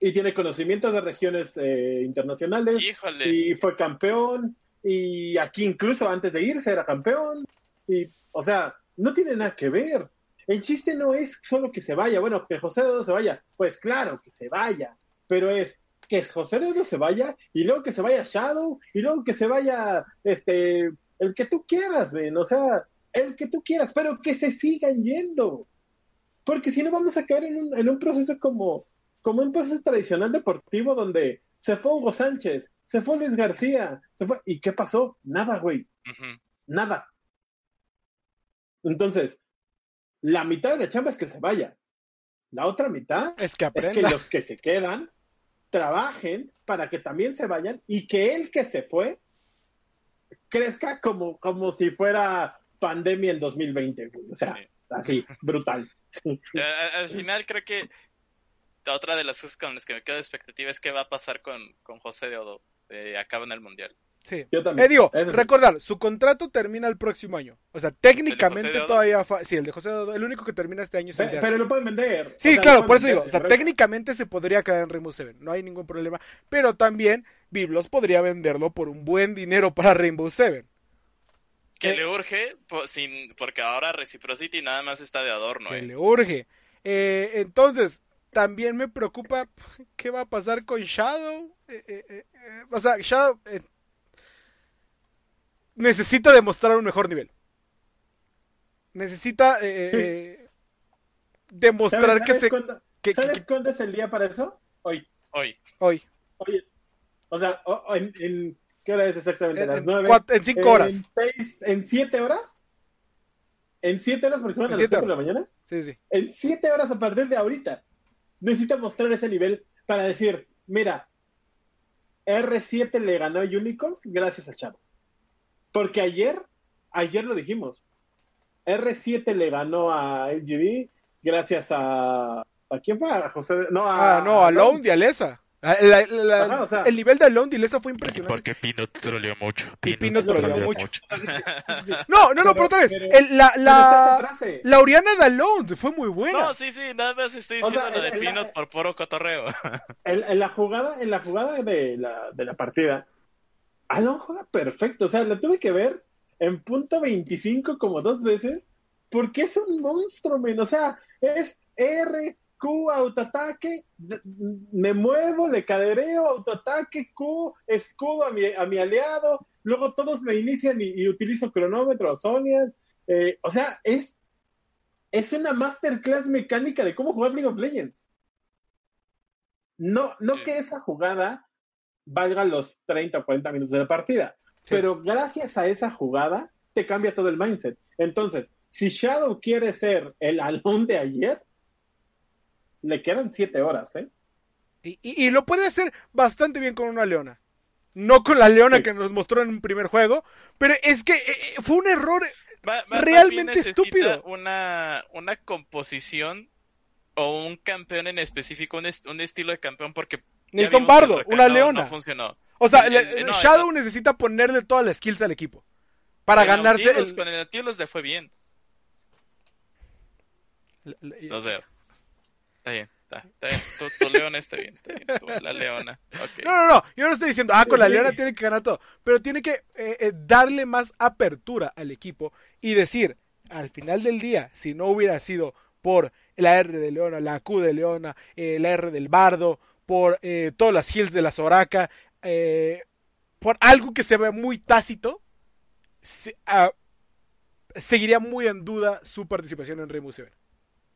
Y tiene conocimientos de regiones eh, internacionales. híjole. Y fue campeón. Y aquí incluso antes de irse era campeón. Y o sea no tiene nada que ver. El chiste no es solo que se vaya. Bueno que José Dodo se vaya. Pues claro que se vaya. Pero es que José Dodo se vaya y luego que se vaya Shadow y luego que se vaya este el que tú quieras ven o sea el que tú quieras pero que se sigan yendo porque si no vamos a caer en un, en un proceso como como un proceso tradicional deportivo donde se fue Hugo Sánchez, se fue Luis García, se fue... ¿Y qué pasó? Nada, güey, nada. Entonces, la mitad de la chamba es que se vaya. La otra mitad Es que es que los que se quedan trabajen para que también se vayan y que el que se fue crezca como, como si fuera pandemia en 2020, güey. O sea, Sí. así, brutal. <laughs> Al final creo que otra de las cosas con las que me quedo de expectativa es qué va a pasar con, con José de Odo. Eh, acaba en el mundial. Sí. Yo también. Eh, digo, Eso sí. recordar, su contrato termina el próximo año. O sea, técnicamente todavía... fa- Sí, el de José de Odo, el único que termina este año es el Pe- de Pero lo pueden vender. Sí, O sea, claro, por eso digo, o sea, técnicamente se podría quedar en Rainbow Seven, no hay ningún problema, pero también Biblos podría venderlo por un buen dinero para Rainbow Seven. Que Eh, le urge, po- sin, porque ahora Reciprocity nada más está de adorno. que eh. le urge. Eh, entonces, también me preocupa <laughs> qué va a pasar con Shadow. Eh, eh, eh, eh, o sea, Shadow eh, necesita demostrar un mejor nivel. Necesita eh, Sí. eh, demostrar ¿Sabes, que sabes se... cuándo, que- que- ¿sabes que- cuándo es el día para eso? Hoy. Hoy. hoy, Hoy. O sea, en, en- ¿qué hora es exactamente? en, Las en nueve. cuat- en cinco horas. En, seis- ¿En siete horas? ¿En siete horas? Porque van En a las siete de la mañana. Sí, sí. En siete horas a partir de ahorita. Necesita mostrar ese nivel para decir, mira, R7 le ganó a Unicorns gracias a Chavo. Porque ayer, ayer lo dijimos. R7 le ganó a LGB gracias a... ¿A quién fue? A José... No, a, Ah, no, a Lone y a Lesa. Ah, la- la- la- Ajá, o sea- el nivel de Alone de Ilesa fue impresionante. Porque Pino troleó mucho. Y Pino troleó troleó mucho. <laughs> No, no, no, pero Pero- otra vez. el- la, la, la Oriana de Alone fue muy buena. No, sí, sí, nada más estoy O diciendo sea, lo de en- la- Peanut por puro cotorreo. <laughs> En, en la jugada, en la jugada de la, de la partida, Alon juega perfecto. O sea, lo tuve que ver en punto 25 como dos veces, porque es un monstruo, men. O sea, es R, Q, autoataque, me muevo, le cadereo, autoataque, Q, escudo a mi, a mi aliado, luego todos me inician y, y utilizo cronómetro, Sonias. Eh, o sea, es, es una masterclass mecánica de cómo jugar League of Legends. No, no Sí. que esa jugada valga los 30 o 40 minutos de la partida, Sí. pero gracias a esa jugada te cambia todo el mindset. Entonces, si Shadow quiere ser el alón de ayer, le quedan 7 horas, ¿eh? Y, y- y lo puede hacer bastante bien con una leona. No con la leona Sí. que nos mostró en un primer juego, pero es que eh, eh, fue un error. Va- va- más Realmente estúpido. Una, una composición o un campeón en específico, un, est- un estilo de campeón, porque. Necesita un bardo, una no- leona. No funcionó. O sea, El- le- el- no, Shadow necesita ponerle todas las skills al equipo para ganarse. Nautilus, Con el Nautilus le fue bien. No sé. Está bien, está, está bien. Tu, leona está bien, está bien. la leona. No, no, no, yo no estoy diciendo, ah, con la Leona tiene que ganar todo, pero tiene que eh, eh, darle más apertura al equipo y decir, al final del día, si no hubiera sido por la R de Leona, la Q de Leona, eh, la R del Bardo, por todas las heals de la Soraka, por algo que se ve muy tácito, ah, seguiría muy en duda su participación en Rainbow Seven.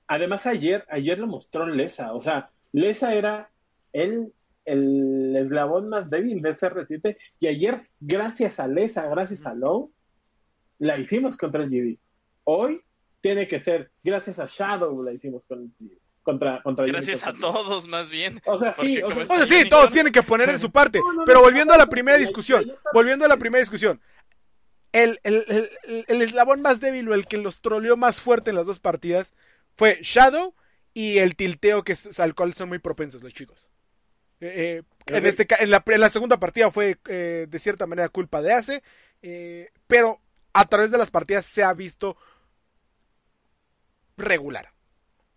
Además, ayer, ayer lo mostró Lesa. O sea, Lesa era el, el eslabón más débil de CR7. Y ayer, gracias a Lesa, gracias a Low, la hicimos contra el GD. Hoy tiene que ser, gracias a Shadow, la hicimos con- contra, contra Gracias a todos, más bien. O sea, sí, Porque o como sea, está O sea, sí, Unicorn- todos tienen que poner en su parte. <laughs> No, no, no, pero no, volviendo a la primera no, discusión, volviendo a la primera discusión, el, el, el, el- el eslabón más débil o el que los troleó más fuerte en las dos partidas fue Shadow y el tilteo que es, al cual son muy propensos los chicos. Eh, eh, en, este, ca- en, la, en la segunda partida fue eh, de cierta manera culpa de Ace, eh, pero a través de las partidas se ha visto regular.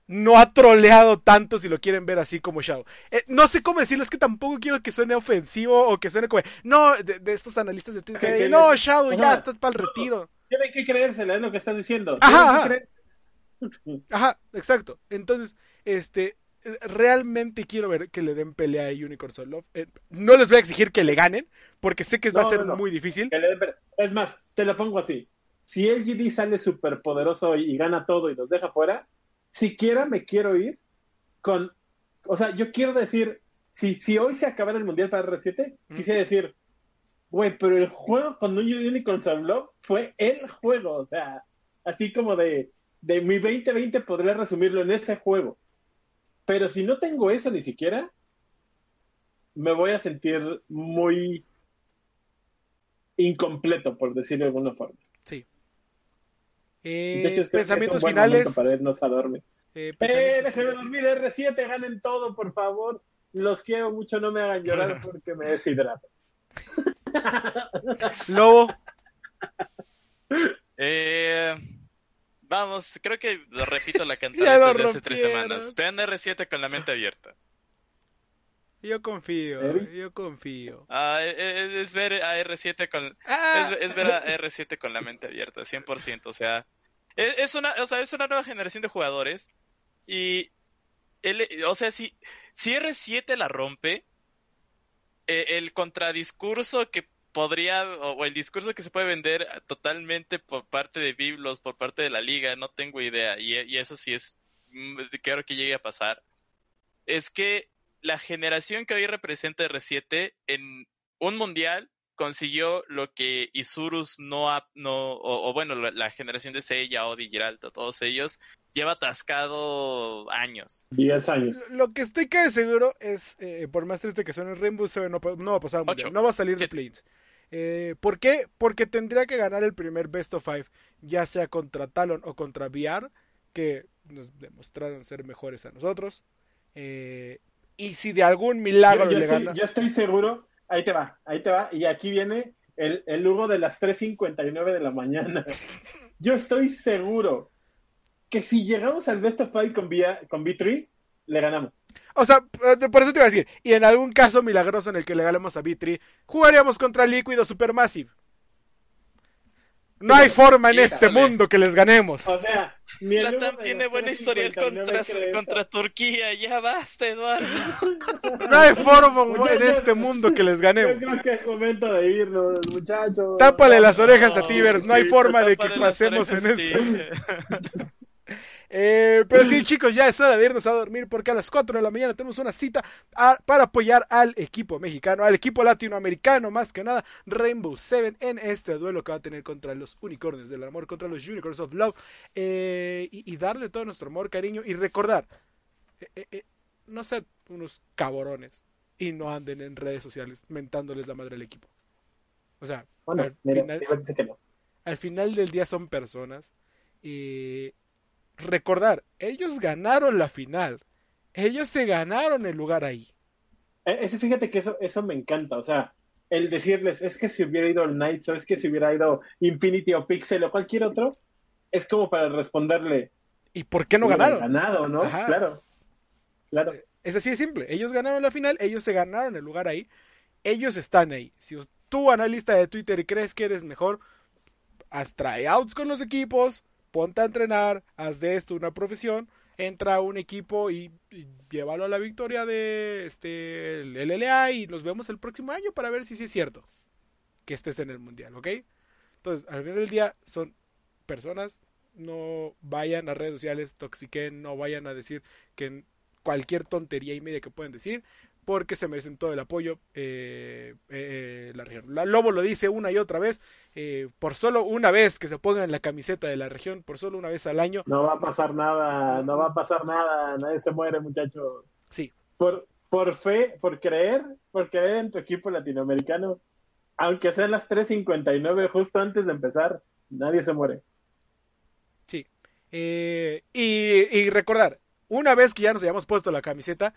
No ha troleado tanto si lo quieren ver así como Shadow. Eh, no sé cómo decirlo, es que tampoco quiero que suene ofensivo o que suene como... No, de, de estos analistas de Twitter que Que- dicen, que- no, Shadow, ya estás para el retiro. Tienen que creérsela, es lo que estás diciendo. Ajá, que ajá. exacto. Entonces, este, realmente quiero ver que le den pelea a Unicorn Soul Love. Eh, no les voy a exigir que le ganen, porque sé que va a ser no, no. muy difícil. Es más, te lo pongo así. Si el GD sale súper poderoso y, y gana todo y nos deja fuera, siquiera me quiero ir con. O sea, yo quiero decir, si, si hoy se acabara el mundial para R7, Mm. quisiera decir, güey, pero el juego con un Unicorn Soul Love fue el juego. O sea, así como de, de mi 2020 podría resumirlo en ese juego. Pero si no tengo eso ni siquiera, me voy a sentir muy incompleto, por decirlo de alguna forma. Sí. Eh, De hecho, es pensamientos un buen finales. para irnos a dormir. eh, ¡Eh, déjenme dormir! R7, ganen todo, por favor. Los quiero mucho, no me hagan llorar <laughs> porque me deshidrato. Lobo, Eh, vamos, creo que lo repito la <laughs> cantada desde hace tres semanas. Vean R7 con la mente abierta. yo confío, ¿Eri? yo confío. Ah, eh, eh, es ver a R7 con Ah, es, es ver a R7 con la mente abierta, 100%, o sea, es, es una o sea, es una nueva generación de jugadores y el, o sea, si si R7 la rompe eh, el contradiscurso que podría o, o el discurso que se puede vender totalmente por parte de Biblos, por parte de la liga, no tengo idea y, y eso sí es mm, quiero que llegue a pasar. Es que la generación que hoy representa R7 en un mundial consiguió lo que Isurus no ha, no, o, o bueno, la, la generación de Seiya, Odi, Giralta, todos ellos, lleva atascado años. 10 años. Lo que estoy casi seguro es, eh, por más triste que suene, Rainbow Seven no, no va a pasar al mundial, Ocho. no va a salir de Siete. Eh, ¿Por qué? Porque tendría que ganar el primer Best of Five, ya sea contra Talon o contra VR, que nos demostraron ser mejores a nosotros. Eh, Y si de algún milagro yo, yo le estoy, gana. yo estoy seguro, ahí te va, ahí te va, y aquí viene el, el Hugo de las 3.59 de la mañana. <laughs> Yo estoy seguro que si llegamos al Best of Five con, V- con V3, le ganamos. O sea, eh, por eso te iba a decir. Y en algún caso milagroso en el que le ganemos a Vitri, jugaríamos contra Líquido Supermassive. No hay forma en este mundo que les ganemos. O sea, tiene buena historial 3.59 contra, Turquía. Ya basta, Eduardo. No hay forma en <laughs> este mundo que les Yo ganemos. creo que es momento de irnos, muchachos. Tápale las orejas a Tibers, no hay forma de que pasemos en sí. Eh, pero sí, <clears throat> chicos, ya es hora de irnos a dormir porque a las 4 de la mañana tenemos una cita a- para apoyar al equipo mexicano, al equipo latinoamericano, más que nada, Rainbow Seven, en este duelo que va a tener contra los unicornios del amor, contra los Unicorns of Love, eh, y, y darle todo nuestro amor, cariño, y recordar, eh, eh, no sean unos cabrones y no anden en redes sociales mentándoles la madre al equipo. O sea, Bueno, al mira, final- dice que no. al final del día son personas. Y recordar, ellos ganaron la final. Ellos se ganaron el lugar ahí. Eh, Ese, fíjate que eso, eso me encanta, o sea, el decirles, es que si hubiera ido el Knights o es que si hubiera ido Infinity o Pixel o cualquier otro, es como para responderle, ¿Y por qué no "Hubieran ganaron? ganado, ¿no? Ajá. Claro, claro. Es así de simple. Ellos ganaron la final, ellos se ganaron el lugar ahí. Ellos están ahí. Si tú, analista de Twitter, crees que eres mejor, haz tryouts con los equipos, ponte a entrenar, haz de esto una profesión, entra a un equipo y, y llévalo a la victoria de este LLA y nos vemos el próximo año para ver si sí es cierto que estés en el mundial, ¿ok? Entonces, al final del día son personas, no vayan a redes sociales, toxiquen, no vayan a decir que cualquier tontería y media que pueden decir, porque se merecen todo el apoyo eh, eh, la región. La Lobo lo dice una y otra vez, eh, por solo una vez que se pongan la camiseta de la región, por solo una vez al año, No va a pasar nada, no va a pasar nada, nadie se muere, muchachos. sí, Por, por fe, por creer, por creer en tu equipo latinoamericano, aunque sean las 3.59 justo antes de empezar, nadie se muere. sí. Eh, y, y recordar, una vez que ya nos hayamos puesto la camiseta,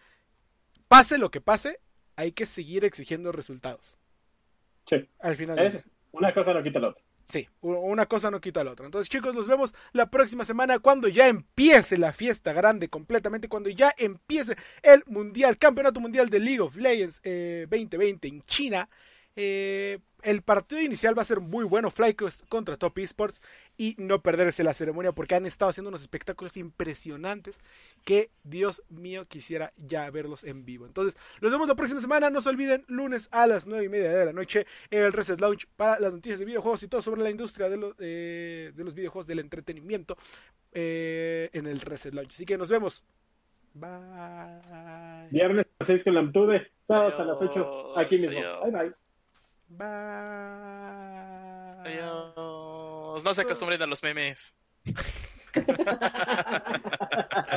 pase lo que pase, hay que seguir exigiendo resultados. Sí, Al final. es, una cosa no quita la otra. Sí, una cosa no quita la otra. Entonces, chicos, nos vemos la próxima semana cuando ya empiece la fiesta grande completamente, cuando ya empiece el mundial, campeonato mundial de League of Legends eh, 2020 en China. Eh, el partido inicial va a ser muy bueno, Flyquest contra Top Esports, y no perderse la ceremonia porque han estado haciendo unos espectáculos impresionantes que, Dios mío, quisiera ya verlos en vivo. Entonces, los vemos la próxima semana. No se olviden, lunes a las 9 y media de la noche, el Reset Launch para las noticias de videojuegos y todo sobre la industria de, los eh, de los videojuegos, del entretenimiento eh, en el Reset Launch. Así que nos vemos. Bye. Viernes a las 6 con la Amtude, sábados a las 8 aquí mismo. Bye bye. Bye. Adiós. No se acostumbren a los memes. <laughs>